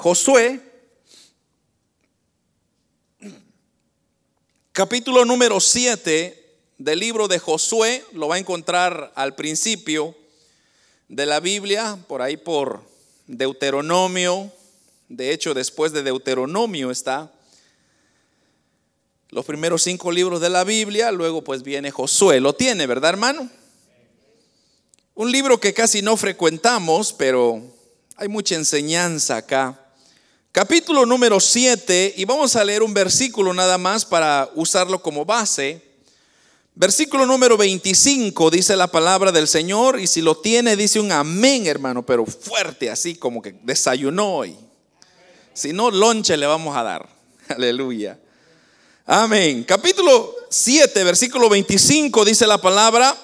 Josué, capítulo número 7 del libro de Josué, lo va a encontrar al principio de la Biblia, por ahí por Deuteronomio, de hecho después de Deuteronomio está los primeros cinco libros de la Biblia, luego pues viene Josué, lo tiene, ¿verdad hermano? Un libro que casi no frecuentamos, pero hay mucha enseñanza acá. Capítulo número 7, y vamos a leer un versículo nada más para usarlo como base. Versículo número 25 dice la palabra del Señor, y si lo tiene dice un amén, hermano, pero fuerte, así como que desayunó hoy. Si no, lonche le vamos a dar. Aleluya. Amén. Capítulo 7, versículo 25 dice la palabra,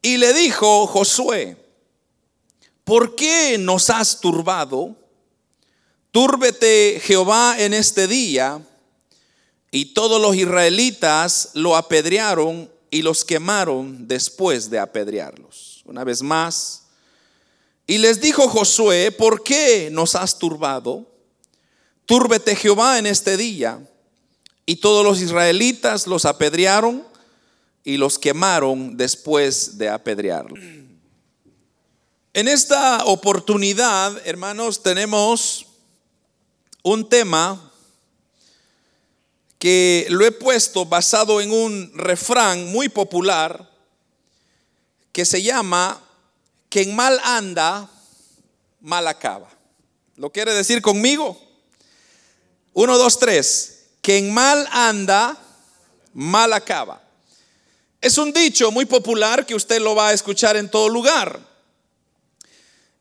y le dijo Josué, ¿por qué nos has turbado? Túrbete Jehová en este día. Y todos los israelitas lo apedrearon y los quemaron después de apedrearlos. Una vez más. Y les dijo Josué, ¿por qué nos has turbado? Túrbete Jehová en este día. Y todos los israelitas los apedrearon y los quemaron después de apedrearlos. En esta oportunidad, hermanos, tenemos un tema que lo he puesto basado en un refrán muy popular que se llama, quien mal anda, mal acaba. ¿Lo quiere decir conmigo? Uno, dos, tres. Quien mal anda, mal acaba. Es un dicho muy popular que usted lo va a escuchar en todo lugar.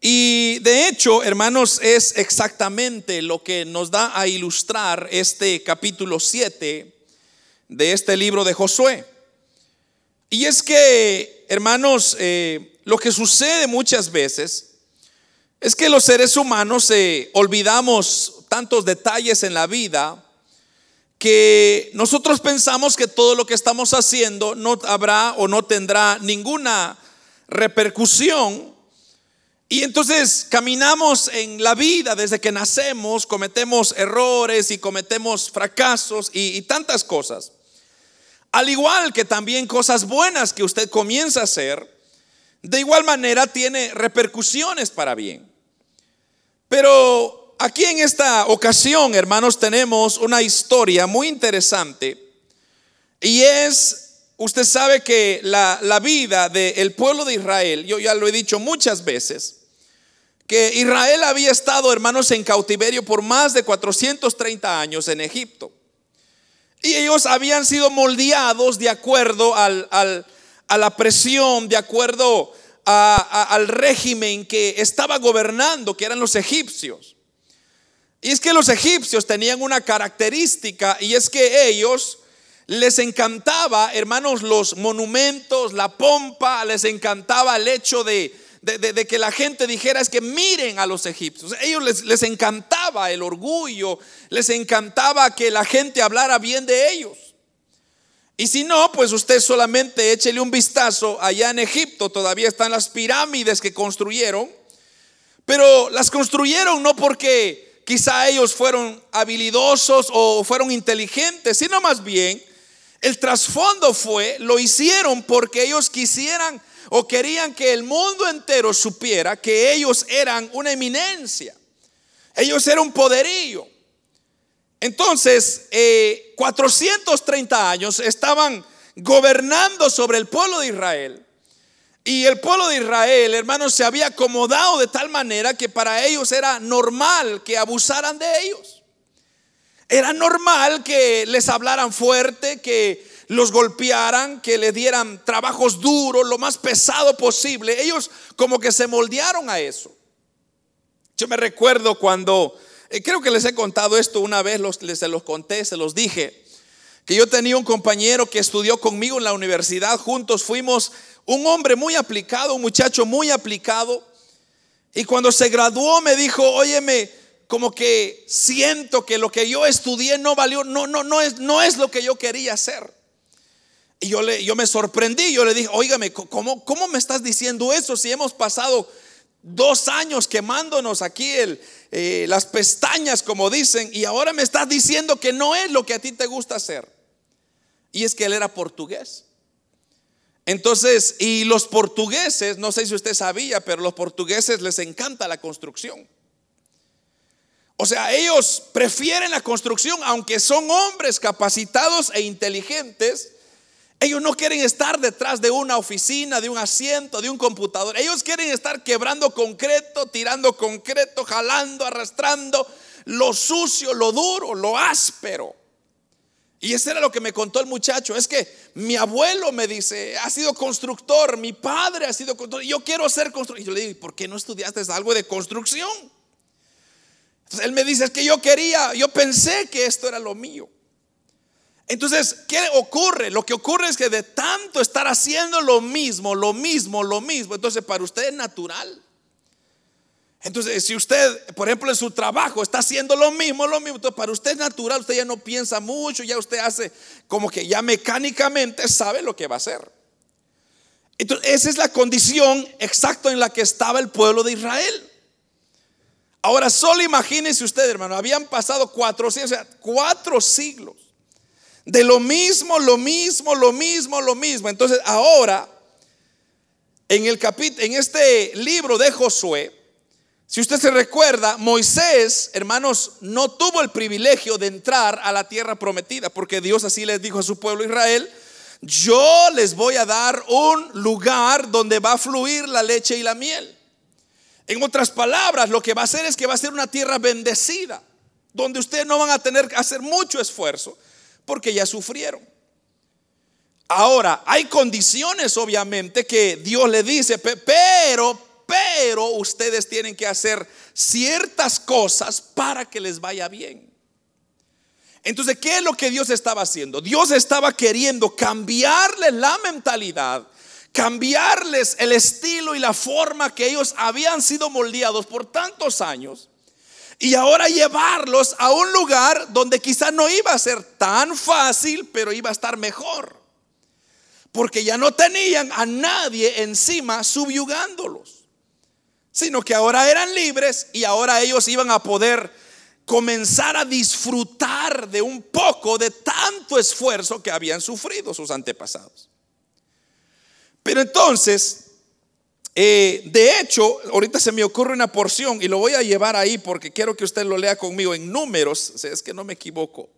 Y de hecho, hermanos, es exactamente lo que nos da a ilustrar este capítulo 7 de este libro de Josué. Y es que, hermanos, eh, lo que sucede muchas veces es que los seres humanos eh, olvidamos tantos detalles en la vida que nosotros pensamos que todo lo que estamos haciendo no habrá o no tendrá ninguna repercusión y entonces caminamos en la vida desde que nacemos, cometemos errores y cometemos fracasos y, tantas cosas. Al igual que también cosas buenas que usted comienza a hacer, de igual manera tiene repercusiones para bien. Pero aquí en esta ocasión, hermanos, tenemos una historia muy interesante y es, usted sabe que la, la vida del pueblo de Israel, yo ya lo he dicho muchas veces, Israel había estado, hermanos, en cautiverio por más de 430 años en Egipto. Y ellos habían sido moldeados de acuerdo al, a la presión, de acuerdo al régimen que estaba gobernando, que eran los egipcios. Y es que los egipcios tenían una característica y es que ellos les encantaba, hermanos, los monumentos, la pompa, les encantaba el hecho de, de, que la gente dijera es que miren a los egipcios. ellos les, les encantaba el orgullo, les encantaba que la gente hablara bien de ellos. Y si no, pues usted solamente échele un vistazo allá en Egipto, todavía están las pirámides que construyeron, pero las construyeron no porque quizá ellos fueron habilidosos o fueron inteligentes, sino más bien el trasfondo fue, lo hicieron porque ellos quisieran o querían que el mundo entero supiera que ellos eran una eminencia. Ellos eran un poderío. Entonces, 430 eh, años estaban gobernando sobre el pueblo de Israel. Y el pueblo de Israel, hermanos, se había acomodado de tal manera que para ellos era normal que abusaran de ellos. Era normal que les hablaran fuerte, que los golpearan, que le dieran trabajos duros, lo más pesado posible. Ellos como que se moldearon a eso. Yo me recuerdo cuando, eh, creo que les he contado esto una vez, los, se los conté, se los dije, que yo tenía un compañero que estudió conmigo en la universidad, juntos fuimos un hombre muy aplicado, un muchacho muy aplicado, y cuando se graduó me dijo, óyeme, como que siento que lo que yo estudié no valió, no, no, no es, no es lo que yo quería hacer. Y yo, le, yo me sorprendí, yo le dije, oígame, ¿cómo, ¿cómo me estás diciendo eso si hemos pasado dos años quemándonos aquí el, eh, las pestañas, como dicen, y ahora me estás diciendo que no es lo que a ti te gusta hacer. Y es que él era portugués. Entonces, y los portugueses, no sé si usted sabía, pero los portugueses les encanta la construcción. O sea, ellos prefieren la construcción, aunque son hombres capacitados e inteligentes, ellos no quieren estar detrás de una oficina, de un asiento, de un computador. Ellos quieren estar quebrando concreto, tirando concreto, jalando, arrastrando lo sucio, lo duro, lo áspero. Y eso era lo que me contó el muchacho. Es que mi abuelo me dice, ha sido constructor, mi padre ha sido constructor. Yo quiero ser constructor. Y yo le digo, ¿por qué no estudiaste algo de construcción? Entonces él me dice, es que yo quería, yo pensé que esto era lo mío. Entonces, ¿qué ocurre? Lo que ocurre es que de tanto estar haciendo lo mismo, lo mismo, lo mismo, entonces para usted es natural. Entonces, si usted, por ejemplo, en su trabajo está haciendo lo mismo, lo mismo, entonces para usted es natural, usted ya no piensa mucho, ya usted hace como que ya mecánicamente sabe lo que va a hacer. Entonces, esa es la condición exacta en la que estaba el pueblo de Israel. Ahora, solo imagínense usted, hermano, habían pasado cuatro, o sea, cuatro siglos de lo mismo, lo mismo, lo mismo, lo mismo. Entonces, ahora, en el capítulo, en este libro de Josué, si usted se recuerda, Moisés, hermanos, no tuvo el privilegio de entrar a la tierra prometida, porque Dios así les dijo a su pueblo Israel, yo les voy a dar un lugar donde va a fluir la leche y la miel. En otras palabras, lo que va a hacer es que va a ser una tierra bendecida, donde ustedes no van a tener que hacer mucho esfuerzo, porque ya sufrieron. Ahora, hay condiciones obviamente que Dios le dice, pero, pero ustedes tienen que hacer ciertas cosas para que les vaya bien. Entonces, ¿qué es lo que Dios estaba haciendo? Dios estaba queriendo cambiarles la mentalidad, cambiarles el estilo y la forma que ellos habían sido moldeados por tantos años y ahora llevarlos a un lugar donde quizá no iba a ser tan fácil, pero iba a estar mejor. Porque ya no tenían a nadie encima subyugándolos, sino que ahora eran libres y ahora ellos iban a poder comenzar a disfrutar de un poco de tanto esfuerzo que habían sufrido sus antepasados. Pero entonces, eh, de hecho, ahorita se me ocurre una porción y lo voy a llevar ahí porque quiero que usted lo lea conmigo en números, es que no me equivoco.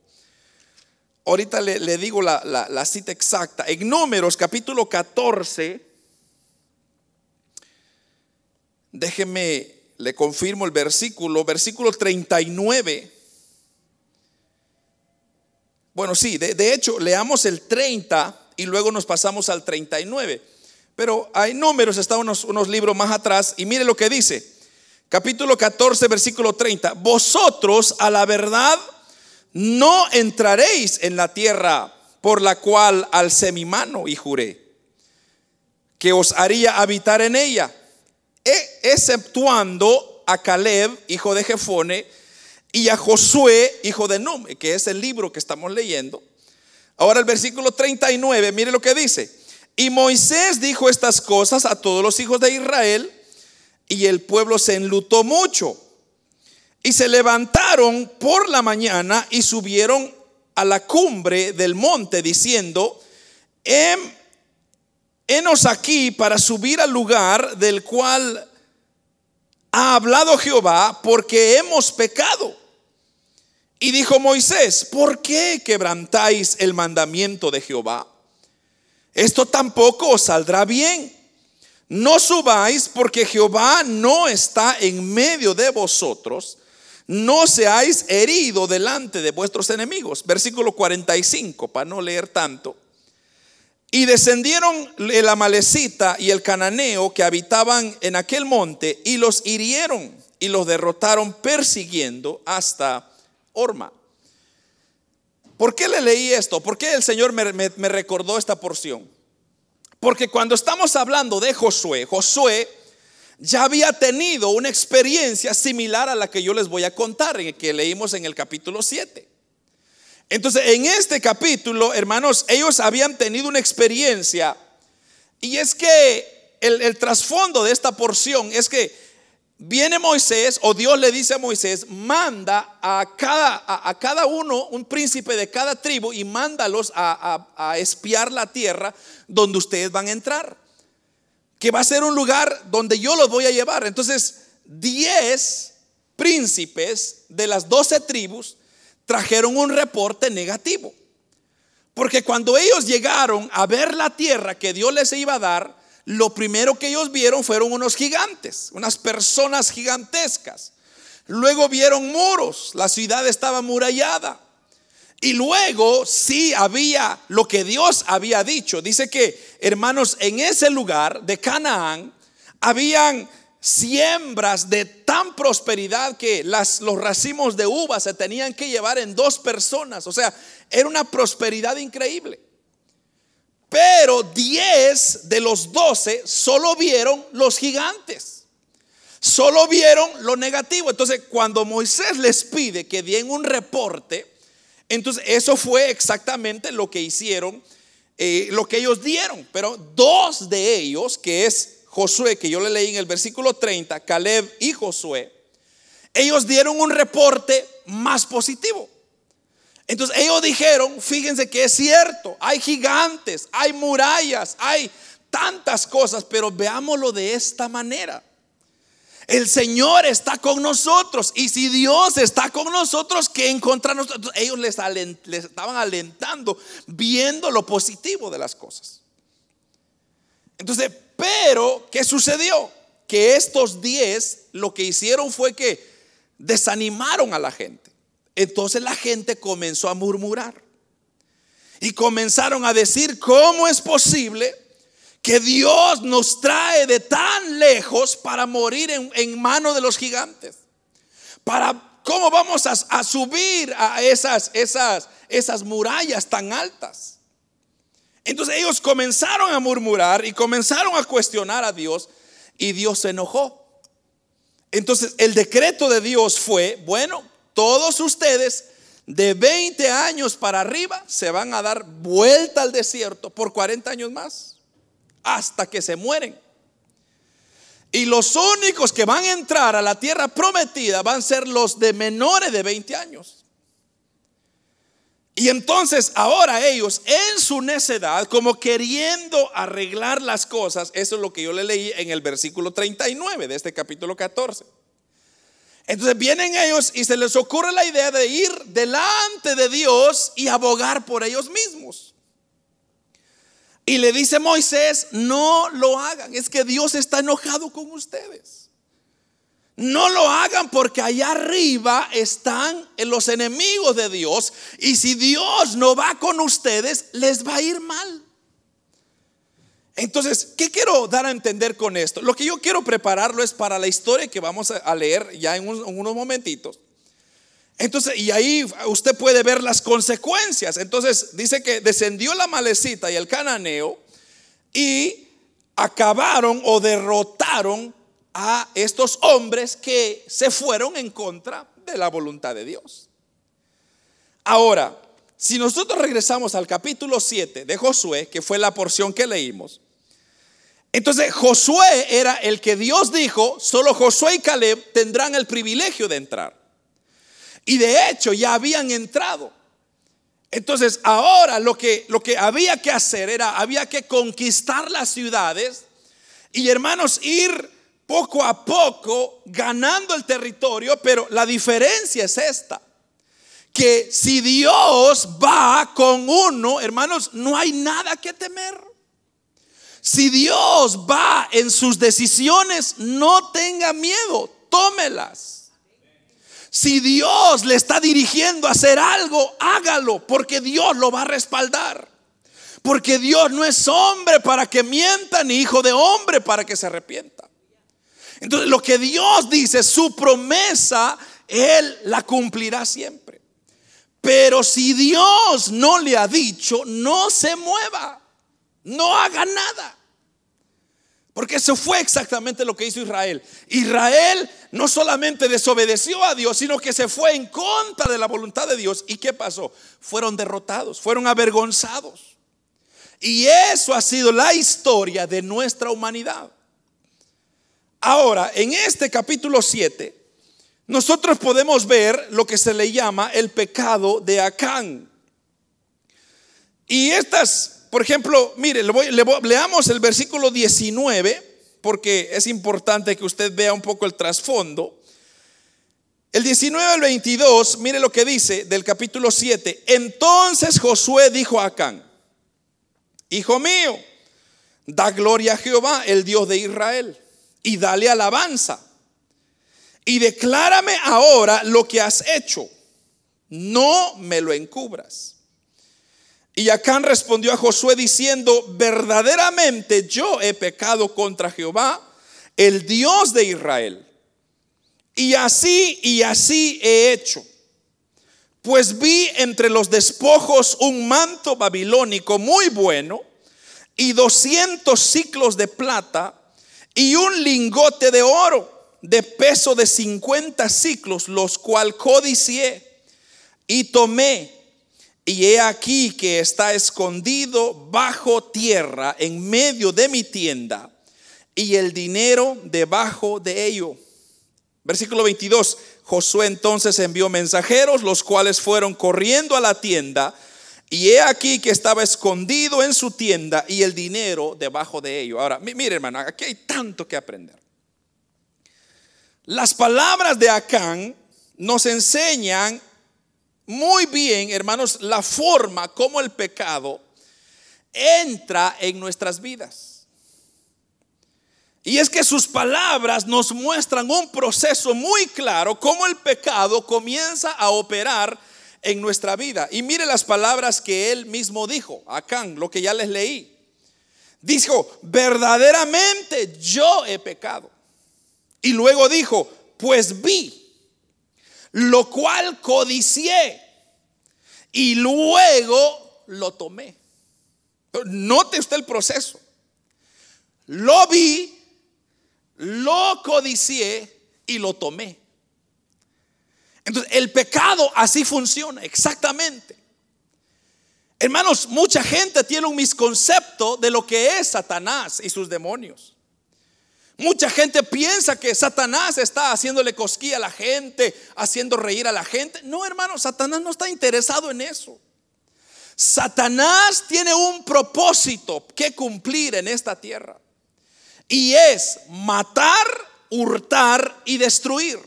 Ahorita le, digo la, cita exacta. En números capítulo 14, déjeme, le confirmo el versículo, versículo 39. Bueno, sí, de, de hecho, leamos el 30 y luego nos pasamos al 39. Pero hay números, está unos, unos libros más atrás y mire lo que dice. Capítulo 14, versículo 30. Vosotros a la verdad no entraréis en la tierra por la cual alcé mi mano y juré que os haría habitar en ella, e, exceptuando a Caleb, hijo de Jefone, y a Josué, hijo de Num, que es el libro que estamos leyendo. Ahora el versículo 39, mire lo que dice. Y Moisés dijo estas cosas a todos los hijos de Israel y el pueblo se enlutó mucho. Y se levantaron por la mañana y subieron a la cumbre del monte diciendo, henos aquí para subir al lugar del cual ha hablado Jehová porque hemos pecado. Y dijo Moisés, ¿por qué quebrantáis el mandamiento de Jehová? Esto tampoco os saldrá bien. No subáis porque Jehová no está en medio de vosotros. No seáis herido delante de vuestros enemigos. Versículo 45, para no leer tanto. Y descendieron el amalecita y el cananeo que habitaban en aquel monte y los hirieron y los derrotaron persiguiendo hasta Orma. ¿Por qué le leí esto? ¿Por qué el Señor me, recordó esta porción? Porque cuando estamos hablando de Josué, Josué ya había tenido una experiencia similar a la que yo les voy a contar, que leímos en el capítulo 7. Entonces, en este capítulo, hermanos, ellos habían tenido una experiencia y es que el trasfondo de esta porción es que viene Moisés, o Dios le dice a Moisés, manda a cada, a, cada uno, un príncipe de cada tribu, y mándalos a, a espiar la tierra donde ustedes van a entrar. Que va a ser un lugar donde yo los voy a llevar. Entonces, 10 príncipes de las 12 tribus trajeron un reporte negativo. Porque cuando ellos llegaron a ver la tierra que Dios les iba a dar, lo primero que ellos vieron fueron unos gigantes, unas personas gigantescas. Luego vieron muros, la ciudad estaba murallada. Y luego sí había lo que Dios había dicho. Dice que, hermanos, en ese lugar de Canaán habían siembras de tan prosperidad que las, los racimos de uva se tenían que llevar en dos personas. O sea, era una prosperidad increíble. Pero 10 de los 12 solo vieron los gigantes. Solo vieron lo negativo. Entonces, cuando Moisés les pide que den un reporte, entonces eso fue exactamente lo que hicieron, eh, lo que ellos dieron. Pero dos de ellos, que es Josué, que yo le leí en el versículo 30, Caleb y Josué, ellos dieron un reporte más positivo. Entonces ellos dijeron, fíjense que es cierto, hay gigantes, hay murallas, hay tantas cosas, pero veámoslo de esta manera. El Señor está con nosotros y si Dios está con nosotros, ¿qué encontramos? Ellos les, les estaban alentando, viendo lo positivo de las cosas. Entonces, pero, ¿qué sucedió? Que estos diez lo que hicieron fue que desanimaron a la gente. Entonces la gente comenzó a murmurar. Y comenzaron a decir, ¿cómo es posible que Dios nos trae de tan lejos para morir en, en manos de los gigantes? Para, ¿Cómo vamos a, subir a esas murallas tan altas? Entonces ellos comenzaron a murmurar y comenzaron a cuestionar a Dios y Dios se enojó. Entonces el decreto de Dios fue, bueno, todos ustedes de 20 años para arriba se van a dar vuelta al desierto por 40 años más, hasta que se mueren. Y los únicos que van a entrar a la tierra prometida van a ser los de menores de 20 años. Y entonces ahora ellos en su necedad, como queriendo arreglar las cosas, eso es lo que yo le leí en el versículo 39 de este capítulo 14. Entonces vienen ellos y se les ocurre la idea de ir delante de Dios y abogar por ellos mismos. Y le dice Moisés, no lo hagan, es que Dios está enojado con ustedes. No lo hagan porque allá arriba están los enemigos de Dios y si Dios no va con ustedes, les va a ir mal. Entonces, ¿qué quiero dar a entender con esto? Lo que yo quiero prepararlo es para la historia que vamos a leer ya en, unos momentitos. Entonces, y ahí usted puede ver las consecuencias. Entonces, dice que descendió la malecita y el cananeo y acabaron o derrotaron a estos hombres que se fueron en contra de la voluntad de Dios. Ahora, si nosotros regresamos al capítulo 7 de Josué, que fue la porción que leímos, entonces Josué era el que Dios dijo, solo Josué y Caleb tendrán el privilegio de entrar. Y de hecho ya habían entrado. Entonces ahora lo que, lo que había que hacer era, había que conquistar las ciudades y hermanos, ir poco a poco ganando el territorio, pero la diferencia es esta, que si Dios va con uno, hermanos, no hay nada que temer. Si Dios va en sus decisiones, no tenga miedo, tómelas. Si Dios le está dirigiendo a hacer algo, hágalo, porque Dios lo va a respaldar. Porque Dios no es hombre para que mienta, ni hijo de hombre para que se arrepienta. Entonces, lo que Dios dice, su promesa, Él la cumplirá siempre. Pero si Dios no le ha dicho, no se mueva, no haga nada. Porque eso fue exactamente lo que hizo Israel. Israel no solamente desobedeció a Dios, sino que se fue en contra de la voluntad de Dios. ¿Y qué pasó? Fueron derrotados, fueron avergonzados. Y eso ha sido la historia de nuestra humanidad. Ahora, en este capítulo 7, nosotros podemos ver lo que se le llama el pecado de Acán. Y estas, por ejemplo, mire, leamos el versículo 19 porque es importante que usted vea un poco el trasfondo. El 19 al 22, mire lo que dice del capítulo 7. Entonces Josué dijo a Acán, Hijo mío, da gloria a Jehová, el Dios de Israel, y dale alabanza. Y declárame ahora lo que has hecho. No me lo encubras. Y Acán respondió a Josué diciendo, verdaderamente yo he pecado contra Jehová, el Dios de Israel. Y así y así he hecho. Pues vi entre los despojos un manto babilónico muy bueno y doscientos ciclos de plata y un lingote de oro de peso de cincuenta ciclos, los cual codicié y tomé y he aquí que está escondido bajo tierra en medio de mi tienda y el dinero debajo de ello. Versículo 22. Josué entonces envió mensajeros, los cuales fueron corriendo a la tienda. Y he aquí que estaba escondido en su tienda y el dinero debajo de ello. Ahora, mire hermano, aquí hay tanto que aprender. Las palabras de Acán nos enseñan muy bien, hermanos, la forma como el pecado entra en nuestras vidas. Y es que sus palabras nos muestran un proceso muy claro, cómo el pecado comienza a operar en nuestra vida. Y mire las palabras que él mismo dijo, acá, lo que ya les leí. Dijo, verdaderamente yo he pecado. Y luego dijo, pues vi lo cual codicié y luego lo tomé. Note usted el proceso. Lo vi, lo codicié y lo tomé. Entonces, el pecado así funciona, exactamente. Hermanos, mucha gente tiene un misconcepto de lo que es Satanás y sus demonios. Mucha gente piensa que Satanás está haciéndole cosquilla a la gente, haciendo reír a la gente. No, hermano, Satanás no está interesado en eso. Satanás tiene un propósito que cumplir en esta tierra. Y es matar, hurtar y destruir.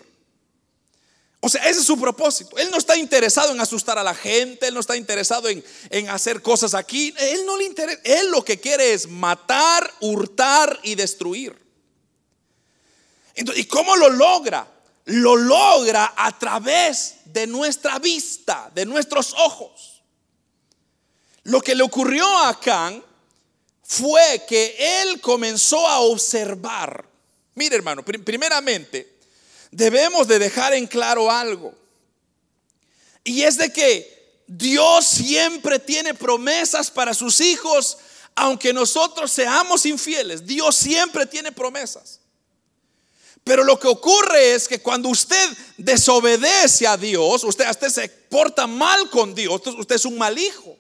O sea, ese es su propósito. Él no está interesado en asustar a la gente, él no está interesado en, en, hacer cosas aquí. Él no le interesa. Él lo que quiere es matar, hurtar y destruir. ¿Y cómo lo logra? Lo logra a través de nuestra vista, de nuestros ojos. Lo que le ocurrió a Acán fue que él comenzó a observar. Mire hermano, primeramente debemos de dejar en claro algo. Y es de que Dios siempre tiene promesas para sus hijos, aunque nosotros seamos infieles. Dios siempre tiene promesas. Pero lo que ocurre es que cuando usted desobedece a Dios, usted, se porta mal con Dios, usted es un mal hijo.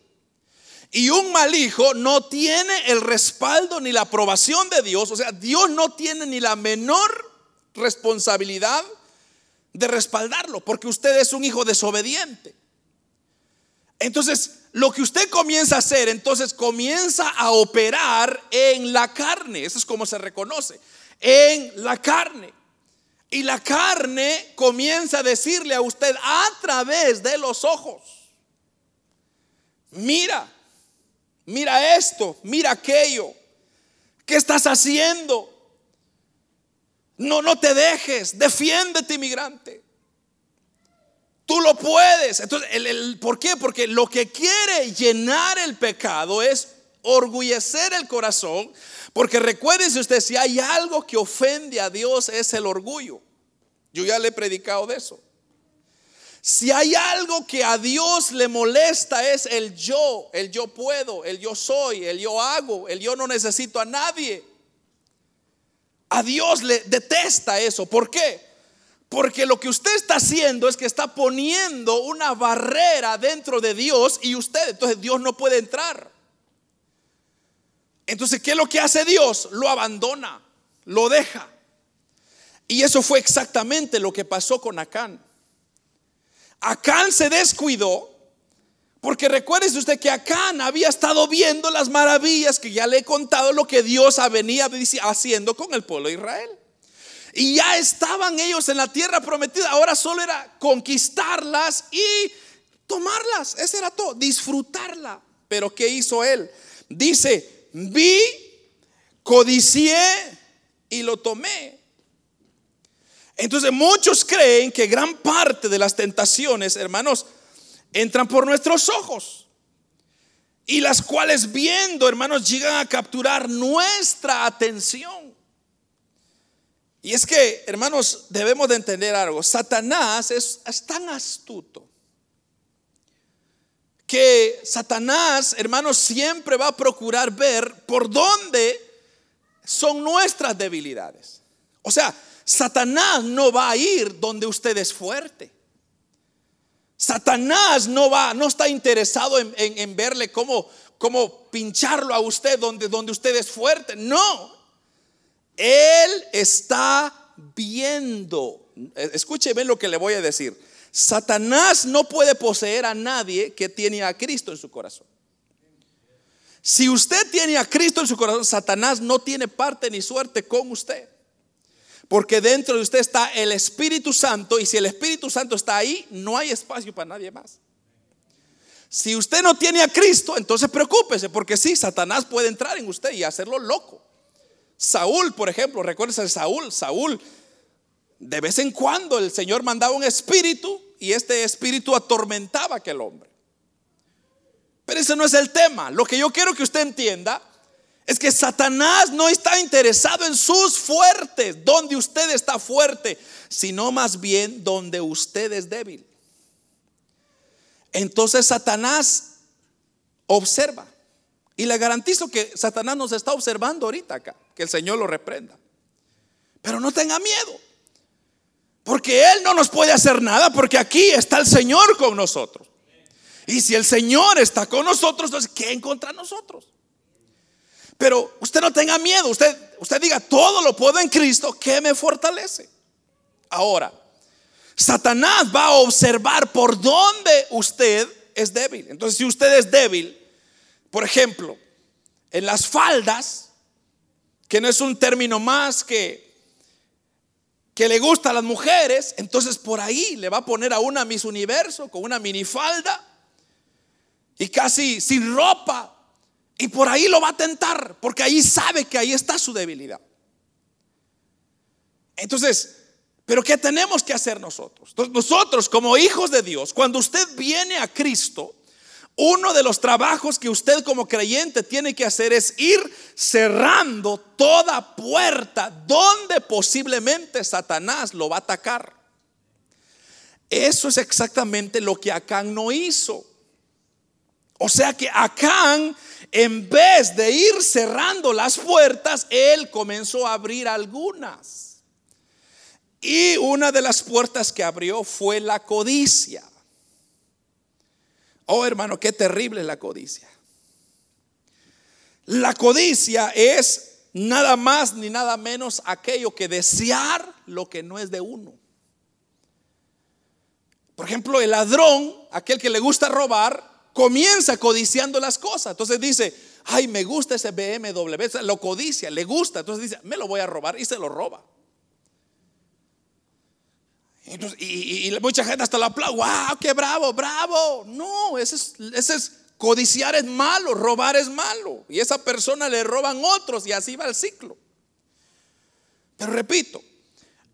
Y un mal hijo no tiene el respaldo ni la aprobación de Dios. O sea, Dios no tiene ni la menor responsabilidad de respaldarlo, porque usted es un hijo desobediente. Entonces, lo que usted comienza a hacer, entonces comienza a operar en la carne. Eso es como se reconoce. En la carne. Y la carne comienza a decirle a usted a través de los ojos, mira, mira esto, mira aquello, ¿qué estás haciendo? No, no te dejes, defiéndete inmigrante. Tú lo puedes. Entonces, ¿por qué? Porque lo que quiere llenar el pecado es orgullecer el corazón porque recuérdese usted, si hay algo que ofende a Dios es el orgullo. Yo ya le he predicado de eso. Si hay algo que a Dios le molesta es el yo, el yo puedo, el yo soy, el yo hago, el yo no necesito a nadie. A Dios le detesta eso. ¿Por qué? Porque lo que usted está haciendo es que está poniendo una barrera dentro de Dios y usted, entonces Dios no puede entrar. Entonces, ¿qué es lo que hace Dios? Lo abandona, lo deja. Y eso fue exactamente lo que pasó con Acán. Acán se descuidó, porque recuérdese usted que Acán había estado viendo las maravillas que ya le he contado, lo que Dios venía haciendo con el pueblo de Israel. Y ya estaban ellos en la tierra prometida, ahora solo era conquistarlas y tomarlas, ese era todo, disfrutarla. Pero ¿qué hizo él? Dice, vi, codicié y lo tomé. Entonces muchos creen que gran parte de las tentaciones, hermanos, entran por nuestros ojos. Y las cuales viendo, hermanos, llegan a capturar nuestra atención. Y es que, hermanos, debemos de entender algo. Satanás es, es tan astuto que Satanás, hermanos, siempre va a procurar ver por dónde son nuestras debilidades. O sea, Satanás no va a ir donde usted es fuerte. Satanás no va, no está interesado en, verle cómo, cómo pincharlo a usted donde, donde usted es fuerte. No. Él está viendo. Escúcheme lo que le voy a decir. Satanás no puede poseer a nadie que tiene a Cristo en su corazón. Si usted tiene a Cristo en su corazón, Satanás no tiene parte ni suerte con usted. Porque dentro de usted está el Espíritu Santo y si el Espíritu Santo está ahí, no hay espacio para nadie más. Si usted no tiene a Cristo, entonces preocúpese, porque sí, Satanás puede entrar en usted y hacerlo loco. Saúl, por ejemplo, recuérdese de Saúl, Saúl, de vez en cuando el Señor mandaba un espíritu y este espíritu atormentaba aquel hombre. Pero ese no es el tema. Lo que yo quiero que usted entienda es que Satanás no está interesado en sus fuertes, donde usted está fuerte, sino más bien donde usted es débil. Entonces Satanás observa. Y le garantizo que Satanás nos está observando ahorita acá, que el Señor lo reprenda. Pero no tenga miedo, porque Él no nos puede hacer nada, porque aquí está el Señor con nosotros. Y si el Señor está con nosotros, entonces ¿qué contra nosotros? Pero usted no tenga miedo, usted, usted diga, todo lo puedo en Cristo que me fortalece. Ahora, Satanás va a observar por dónde usted es débil. Entonces, si usted es débil, por ejemplo, en las faldas, que no es un término más que que le gusta a las mujeres, entonces por ahí le va a poner a una Miss Universo con una minifalda y casi sin ropa. Y por ahí lo va a tentar, porque ahí sabe que ahí está su debilidad. Entonces, pero ¿qué tenemos que hacer nosotros? nosotros como hijos de Dios, cuando usted viene a Cristo, uno de los trabajos que usted como creyente tiene que hacer es ir cerrando toda puerta donde posiblemente Satanás lo va a atacar. Eso es exactamente lo que Acán no hizo. O sea que Acán, en vez de ir cerrando las puertas, él comenzó a abrir algunas. Y una de las puertas que abrió fue la codicia. Oh hermano, qué terrible la codicia. La codicia es nada más ni nada menos aquello que desear lo que no es de uno. Por ejemplo, el ladrón, aquel que le gusta robar, comienza codiciando las cosas. Entonces dice, ay, me gusta ese BMW, lo codicia, le gusta. Entonces dice, me lo voy a robar y se lo roba. Y, mucha gente hasta lo aplaude, wow, qué bravo, bravo. No, ese es, es codiciar es malo, robar es malo. Y esa persona le roban otros y así va el ciclo. Pero repito,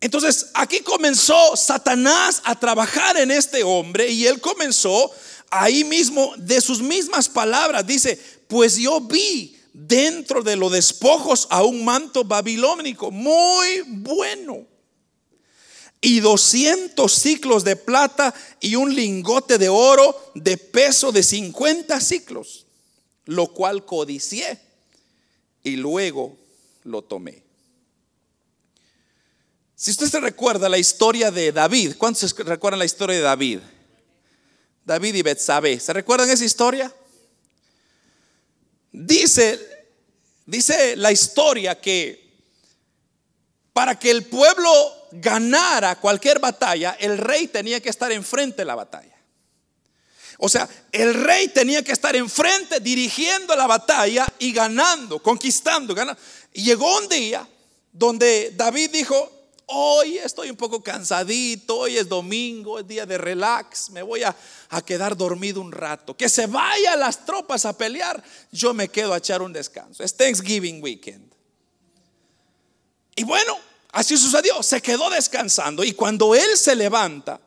entonces aquí comenzó Satanás a trabajar en este hombre y él comenzó ahí mismo, de sus mismas palabras, dice, pues yo vi dentro de los despojos a un manto babilónico muy bueno y 200 ciclos de plata y un lingote de oro de peso de 50 ciclos, lo cual codicié y luego lo tomé. Si usted se recuerda la historia de David, ¿cuántos recuerdan la historia de David? David y Betsabé. ¿Se recuerdan esa historia? Dice, dice la historia que para que el pueblo ganara cualquier batalla, el rey tenía que estar enfrente de la batalla. O sea, el rey tenía que estar enfrente dirigiendo la batalla y ganando, conquistando, ganando. Y llegó un día donde David dijo, hoy estoy un poco cansadito, hoy es domingo, es día de relax, me voy a, a quedar dormido un rato. Que se vayan las tropas a pelear, yo me quedo a echar un descanso. Es Thanksgiving weekend. Y bueno, así sucedió, se quedó descansando y cuando él se levanta,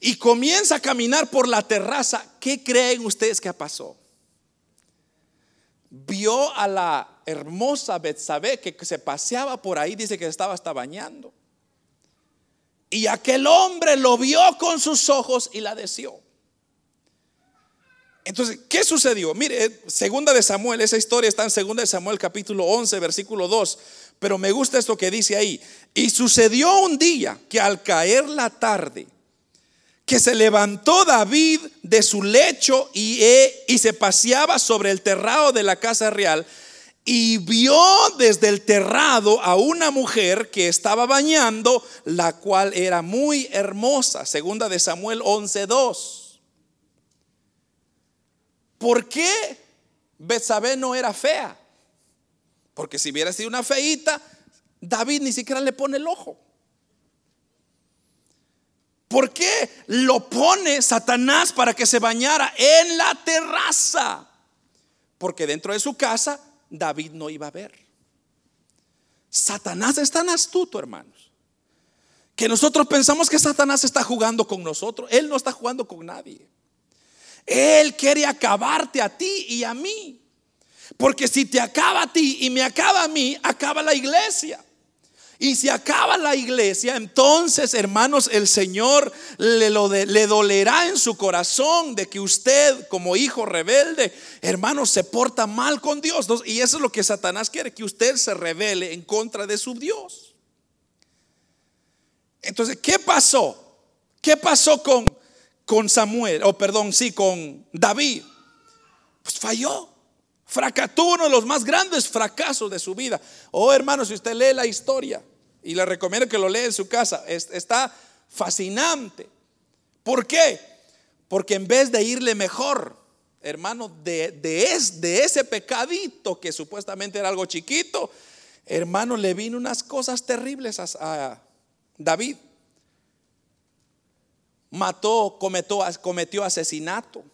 y comienza a caminar por la terraza, ¿qué creen ustedes que pasó? Vio a la hermosa Betsabé que se paseaba por ahí, dice que estaba hasta bañando. Y aquel hombre lo vio con sus ojos y la deseó. Entonces, ¿qué sucedió? Mire, segunda de Samuel, esa historia está en segunda de Samuel capítulo 11, versículo 2, pero me gusta esto que dice ahí. Y sucedió un día que al caer la tarde, que se levantó David de su lecho y, y, se paseaba sobre el terrado de la casa real y vio desde el terrado a una mujer que estaba bañando, la cual era muy hermosa, segunda de Samuel 11:2. ¿Por qué Betsabé no era fea? Porque si hubiera sido una feita, David ni siquiera le pone el ojo. ¿Por qué lo pone Satanás para que se bañara en la terraza? Porque dentro de su casa David no iba a ver. Satanás es tan astuto, hermanos, que nosotros pensamos que Satanás está jugando con nosotros. Él no está jugando con nadie. Él quiere acabarte a ti y a mí. Porque si te acaba a ti y me acaba a mí, acaba la iglesia. Y si acaba la iglesia, entonces, hermanos, el Señor le, dolerá en su corazón de que usted, como hijo rebelde, hermanos, se porta mal con Dios. Y eso es lo que Satanás quiere, que usted se revele en contra de su Dios. Entonces, ¿qué pasó? ¿Qué pasó con, con Samuel? O perdón, sí, con David. Pues falló. Fracasó uno de los más grandes fracasos de su vida. Oh, hermano, si usted lee la historia, y le recomiendo que lo lea en su casa, está fascinante. ¿Por qué? Porque en vez de irle mejor, hermano, de, de ese pecadito que supuestamente era algo chiquito, hermano, le vino unas cosas terribles a, a David. Mató, cometió, cometió asesinato.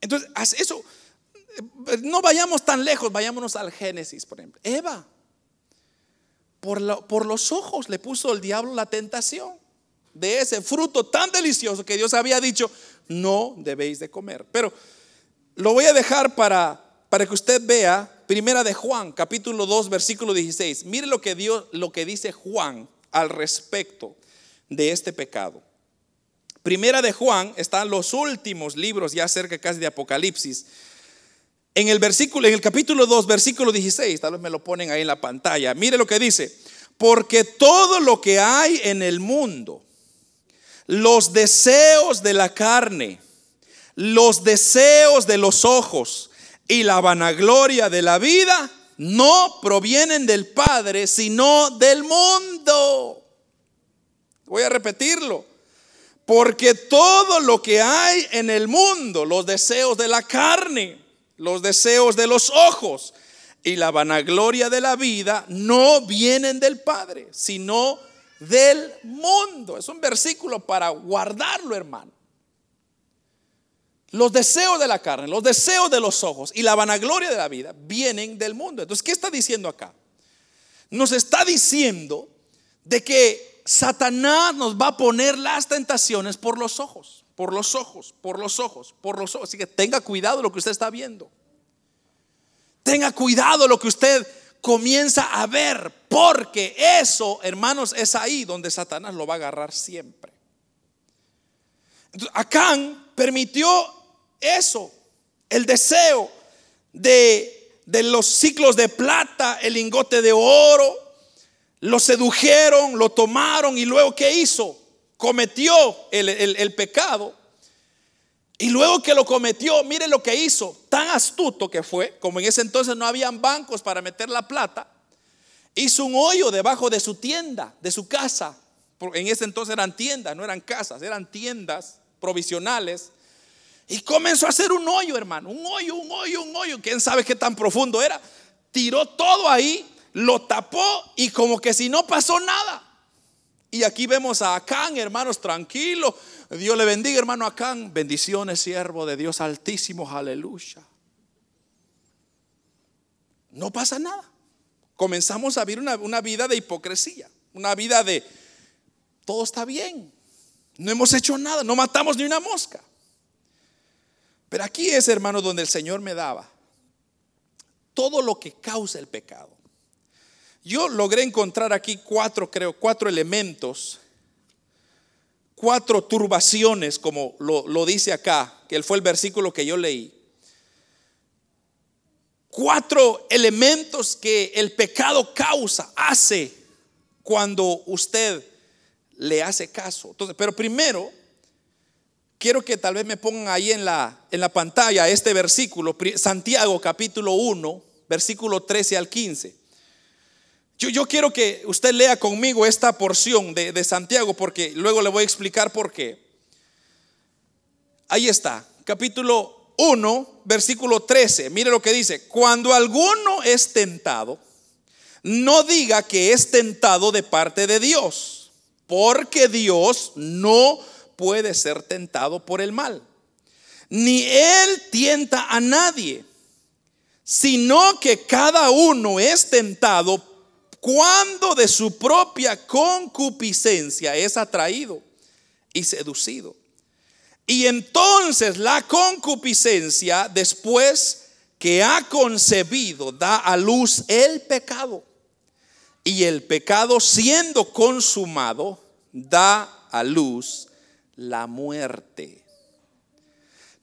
Entonces, eso no vayamos tan lejos, vayámonos al Génesis, por ejemplo. Eva, por, los ojos le puso el diablo la tentación de ese fruto tan delicioso que Dios había dicho, no debéis de comer. Pero lo voy a dejar para, para que usted vea, primera de Juan, capítulo 2, versículo 16. Mire lo que, Dios, lo que dice Juan al respecto de este pecado. Primera de Juan están los últimos libros ya cerca casi de Apocalipsis en el versículo, en el capítulo 2, versículo 16, tal vez me lo ponen ahí en la pantalla. Mire lo que dice, porque todo lo que hay en el mundo, los deseos de la carne, los deseos de los ojos y la vanagloria de la vida no provienen del Padre, sino del mundo. Voy a repetirlo. Porque todo lo que hay en el mundo, los deseos de la carne, los deseos de los ojos y la vanagloria de la vida no vienen del Padre, sino del mundo. Es un versículo para guardarlo, hermano. Los deseos de la carne, los deseos de los ojos y la vanagloria de la vida vienen del mundo. Entonces, ¿qué está diciendo acá? Nos está diciendo de que Satanás nos va a poner las tentaciones por los ojos por los ojos, por los ojos, por los ojos. Así que tenga cuidado lo que usted está viendo. Tenga cuidado lo que usted comienza a ver, porque eso, hermanos, es ahí donde Satanás lo va a agarrar siempre. Entonces, Acán permitió eso, el deseo de, de los ciclos de plata, el lingote de oro, lo sedujeron, lo tomaron y luego ¿qué hizo? cometió el, pecado. Y luego que lo cometió, mire lo que hizo, tan astuto que fue, como en ese entonces no habían bancos para meter la plata, hizo un hoyo debajo de su tienda, de su casa. En ese entonces eran tiendas, no eran casas, eran tiendas provisionales. Y comenzó a hacer un hoyo, hermano, un hoyo, un hoyo, un hoyo. ¿Quién sabe qué tan profundo era? Tiró todo ahí, lo tapó y como que si no pasó nada. Y aquí vemos a Acán, hermanos, tranquilo. Dios le bendiga, hermano Acán. Bendiciones, siervo de Dios altísimo, aleluya. No pasa nada. Comenzamos a vivir una, una vida de hipocresía, una vida de todo está bien. No hemos hecho nada, no matamos ni una mosca. Pero aquí es, hermano, donde el Señor me daba todo lo que causa el pecado. Yo logré encontrar aquí cuatro, creo, cuatro elementos, cuatro turbaciones, como lo, dice acá, que fue el versículo que yo leí. Cuatro elementos que el pecado causa, hace cuando usted le hace caso. Entonces, pero primero, quiero que tal vez me pongan ahí en la, en la pantalla este versículo, Santiago capítulo 1, versículo 13 al 15. Yo, quiero que usted lea conmigo esta porción de, de Santiago porque luego le voy a explicar por qué. Ahí está, capítulo 1, versículo 13. Mire lo que dice, cuando alguno es tentado, no diga que es tentado de parte de Dios, porque Dios no puede ser tentado por el mal. Ni él tienta a nadie, sino que cada uno es tentado cuando de su propia concupiscencia es atraído y seducido. Y entonces la concupiscencia, después que ha concebido, da a luz el pecado. Y el pecado siendo consumado, da a luz la muerte.